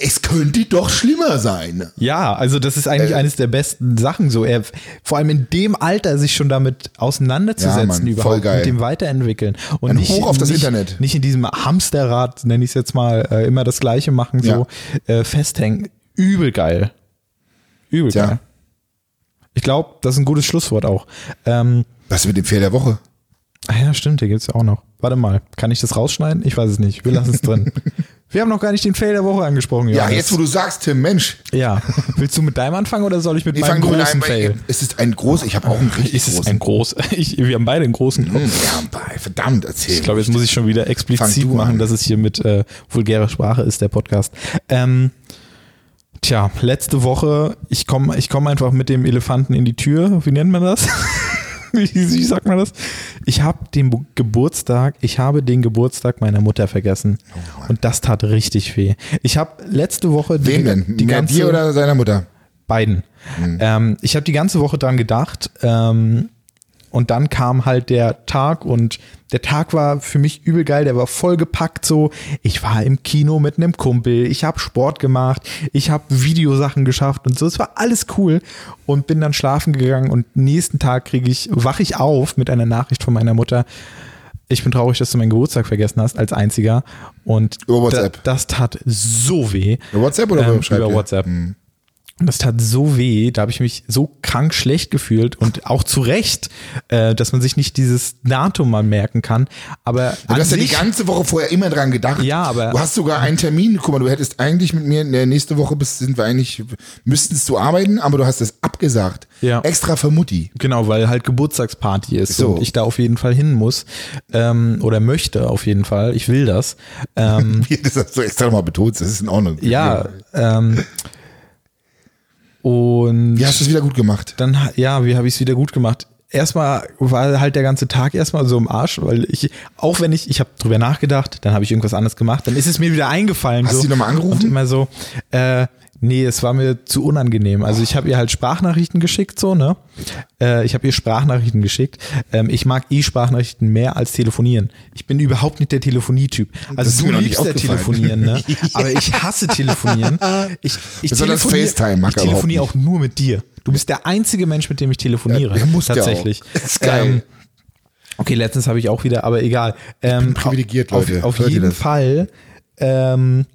Es könnte doch schlimmer sein. Ja, also das ist eigentlich Äh, eines der besten Sachen so. Er, vor allem in dem Alter sich schon damit auseinanderzusetzen, Ja, Mann, voll überhaupt geil. mit dem Weiterentwickeln. Und Ein nicht, Hoch auf das nicht, Internet. Nicht in diesem Hamsterrad, nenne ich es jetzt mal, äh, immer das Gleiche machen, so äh, festhängen. Übel geil. Übel Tja. geil. Ich glaube, das ist ein gutes Schlusswort auch. Ähm, Was mit dem Fail der Woche? ah ja, stimmt, hier gibt's ja auch noch. Warte mal, kann ich das rausschneiden? Ich weiß es nicht. Wir lassen es drin. [laughs] Wir haben noch gar nicht den Fail der Woche angesprochen, Ja, Johannes. jetzt wo du sagst, Tim, Mensch, Ja. Willst du mit deinem anfangen oder soll ich mit ich meinem großen Fail? es ist ein groß, ich habe auch einen richtig Ist es großen. ein groß? [laughs] Ich, wir haben beide einen großen. Hm, ja, verdammt, erzähl. Ich glaube, jetzt muss ich schon wieder explizit machen, dass es hier mit äh, vulgärer Sprache ist, der Podcast. Ähm, tja, letzte Woche, ich komme ich komm einfach mit dem Elefanten in die Tür. Wie nennt man das? [laughs] [laughs] wie, wie sagt man das? Ich habe den Bu- Geburtstag, ich habe den Geburtstag meiner Mutter vergessen. Und das tat richtig weh. Ich habe letzte Woche die, Wem denn? die Mehr ganze dir oder seiner Mutter? Beiden. Mhm. Ähm, ich habe die ganze Woche dran gedacht, ähm, und dann kam halt der Tag und der Tag war für mich übel geil, der war vollgepackt so. Ich war im Kino mit einem Kumpel, ich habe Sport gemacht, ich habe Videosachen geschafft und so. Es war alles cool und bin dann schlafen gegangen und nächsten Tag kriege ich, wache ich auf mit einer Nachricht von meiner Mutter. Ich bin traurig, dass du meinen Geburtstag vergessen hast als einziger. Und Über WhatsApp. Da, das tat so weh. Über WhatsApp oder Ähm, über WhatsApp. Und das tat so weh, da habe ich mich so krank schlecht gefühlt und auch zu Recht, äh, dass man sich nicht dieses Datum mal merken kann. Aber du hast ja die ganze Woche vorher immer dran gedacht. Ja, aber- Du hast sogar einen Termin. Guck mal, du hättest eigentlich mit mir in der nächste Woche bis sind wir eigentlich, müsstest du arbeiten, aber du hast es abgesagt. Ja. Extra für Mutti. genau, weil halt Geburtstagsparty ist So. und ich da auf jeden Fall hin muss ähm, oder möchte auf jeden Fall. Ich will das. Ähm, [laughs] das hast du extra nochmal betont, das ist in Ordnung. ja. Ähm, und Wie hast du es wieder gut gemacht? dann, ja, wie habe ich es wieder gut gemacht? Erstmal war halt der ganze Tag erstmal so im Arsch, weil ich, auch wenn ich, ich habe drüber nachgedacht, dann habe ich irgendwas anderes gemacht, dann ist es mir wieder eingefallen. Hast so, du die nochmal angerufen? Und immer so, äh, nee, es war mir zu unangenehm. Also ich habe ihr halt Sprachnachrichten geschickt, so, ne? Äh, ich habe ihr Sprachnachrichten geschickt. Ähm, ich mag eh Sprachnachrichten mehr als telefonieren. Ich bin überhaupt nicht der Telefonietyp. Also du liebst ja telefonieren, ne? [laughs] Aber ich hasse telefonieren. Ich, ich telefonier- FaceTime ich er telefoniere auch nur mit dir. Du bist der einzige Mensch, mit dem ich telefoniere. Ja, muss ja auch. tatsächlich. Das ist geil. okay, letztens habe ich auch wieder, aber egal. Ähm, privilegiert, auf, Leute. Auf ihr jeden? Fall ähm,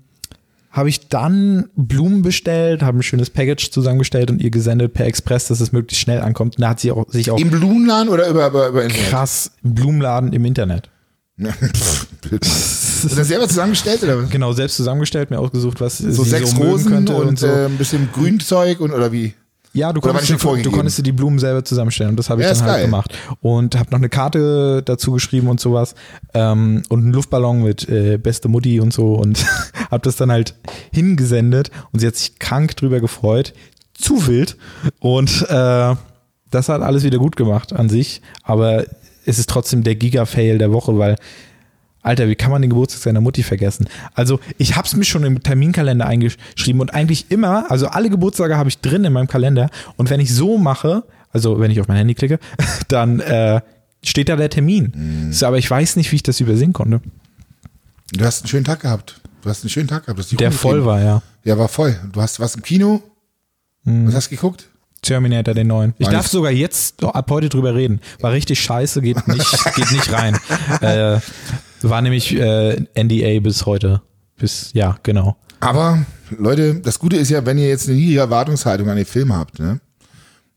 habe ich dann Blumen bestellt, habe ein schönes Package zusammengestellt und ihr gesendet per Express, dass es möglichst schnell ankommt. Und da hat sie auch, sich auch Im Blumenladen oder über, über, über Internet? krass im Blumenladen im Internet. [laughs] Bild. Ist das selber zusammengestellt oder was? Genau, selbst zusammengestellt, mir ausgesucht, was So sechs so Rosen und so. äh, ein bisschen Grünzeug und oder wie? Ja, du konntest, dir, du konntest dir die Blumen selber zusammenstellen. Und das habe ich Ja, dann halt geil. gemacht. Und habe noch eine Karte dazu geschrieben und sowas. Ähm, und einen Luftballon mit äh, beste Mutti und so. Und [laughs] habe das dann halt hingesendet. Und sie hat sich krank drüber gefreut. Zu wild. Und äh, das hat alles wieder gut gemacht an sich, aber es ist trotzdem der Giga-Fail der Woche, weil Alter, wie kann man den Geburtstag seiner Mutti vergessen? Also, ich hab's mir schon im Terminkalender eingeschrieben und eigentlich immer, also alle Geburtstage habe ich drin in meinem Kalender und wenn ich so mache, also wenn ich auf mein Handy klicke, [laughs] dann äh, steht da der Termin. So, aber ich weiß nicht, wie ich das übersehen konnte. Du hast einen schönen Tag gehabt. Du hast einen schönen Tag gehabt. Der voll war, ja. Ja, war voll. Du hast was im Kino. Was hast du geguckt? Terminator, den neuen. Ich darf sogar jetzt ab heute drüber reden. War richtig scheiße, geht nicht, [laughs] geht nicht rein. Äh, war nämlich äh, NDA bis heute. Bis, ja, genau. Aber Leute, das Gute ist ja, wenn ihr jetzt eine niedrige Erwartungshaltung an den Film habt, ne,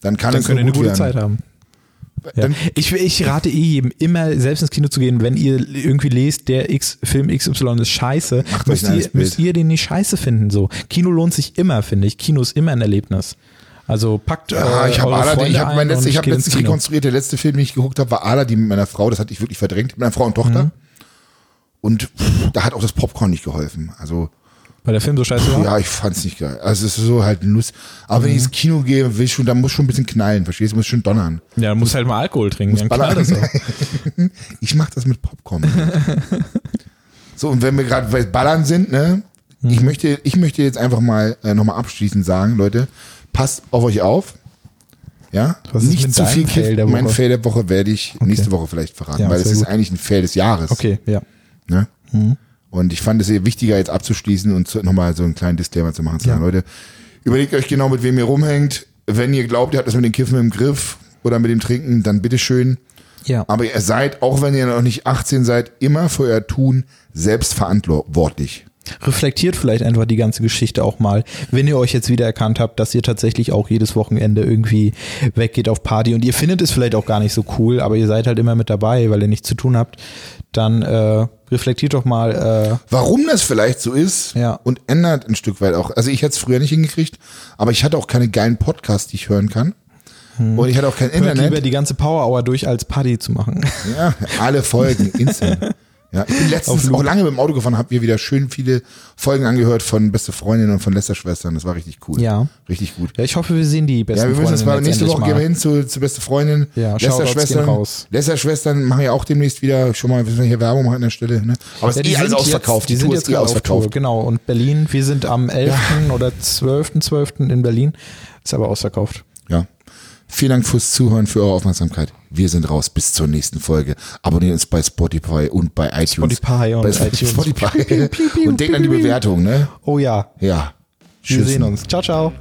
dann kann Dann es könnt ihr nur eine gut gute werden. Zeit haben. Ja. Ich, ich rate eh jedem, immer selbst ins Kino zu gehen, wenn ihr irgendwie lest, der X, Film XY ist scheiße, Macht müsst ihr, müsst ihr den nicht scheiße finden. So. Kino lohnt sich immer, finde ich. Kino ist immer ein Erlebnis. Also packt Ja, äh, ich habe Aladdin, Freunde ich habe mein ein letztes, ich habe letztens rekonstruiert, der letzte Film, den ich geguckt habe, war Aladdin mit meiner Frau, das hatte ich wirklich verdrängt, mit meiner Frau und Tochter. Mhm. Und pff, da hat auch das Popcorn nicht geholfen. Also, Weil der Film so scheiße war? ja, ich fand's nicht geil. Also, es ist so halt Lust. Aber wenn ich ins Kino gehe, will ich schon, da muss schon ein bisschen knallen, verstehst du? Muss schon donnern. Ja, du musst halt mal Alkohol trinken. Dann ballern. knallt das auch. [laughs] Ich mach das mit Popcorn. so, und wenn wir gerade bei Ballern sind, ne, ich Mhm. möchte, ich möchte jetzt einfach mal äh, nochmal abschließend sagen, Leute, passt auf euch auf. Ja, Was nicht zu viel der Mein? Fail der Woche werde ich nächste Woche vielleicht verraten, Ja, weil es ist gut. eigentlich ein Fail des Jahres. Okay, ja. Ne? Und ich fand es eher wichtiger, jetzt abzuschließen und nochmal so einen kleinen Disclaimer zu machen. Zu sagen, Ja. Leute, überlegt euch genau, mit wem ihr rumhängt. Wenn ihr glaubt, ihr habt das mit dem Kiffen im Griff oder mit dem Trinken, dann bitteschön. Ja. Aber ihr seid, auch wenn ihr noch nicht 18 seid, immer für euer Tun selbstverantwortlich. reflektiert vielleicht einfach die ganze Geschichte auch mal, wenn ihr euch jetzt wieder erkannt habt, dass ihr tatsächlich auch jedes Wochenende irgendwie weggeht auf Party und ihr findet es vielleicht auch gar nicht so cool, aber ihr seid halt immer mit dabei, weil ihr nichts zu tun habt, dann äh, reflektiert doch mal, äh, Warum das vielleicht so ist Ja. und ändert ein Stück weit auch. Also ich hätte es früher nicht hingekriegt, aber ich hatte auch keine geilen Podcasts, die ich hören kann. Und ich hatte auch kein hört lieber Internet. die ganze Power Hour durch als Party zu machen. Ja, alle Folgen, [laughs] instant. Ja, ich bin letztens auch lange mit dem Auto gefahren, habe mir wieder schön viele Folgen angehört von Beste Freundinnen und von Lästerschwestern. Das war richtig cool. Ja. Richtig gut. Ja, ich hoffe, wir sehen die besten Ja, wir müssen jetzt mal nächste Woche gehen wir hin zu, zu Beste Freundin. Ja, Lästerschwestern. raus. Lästerschwestern machen ja auch demnächst wieder schon mal, wir hier Werbung machen an der Stelle. Ne? Aber es Ja, ist eh alles sind ausverkauft. Jetzt, die, sind Tour jetzt ist eh auf Tour, ausverkauft. genau. Und Berlin, wir sind am 11. oder 12.12. in Berlin, ist aber ausverkauft. Vielen Dank fürs Zuhören, für eure Aufmerksamkeit. Wir sind raus. Bis zur nächsten Folge. Abonniert uns bei Spotify und bei iTunes. Spotify und bei iTunes. Spotify. Und denkt an die Bewertung, ne? Oh ja. Ja. Wir Tschüss. Wir sehen uns. Ciao, ciao.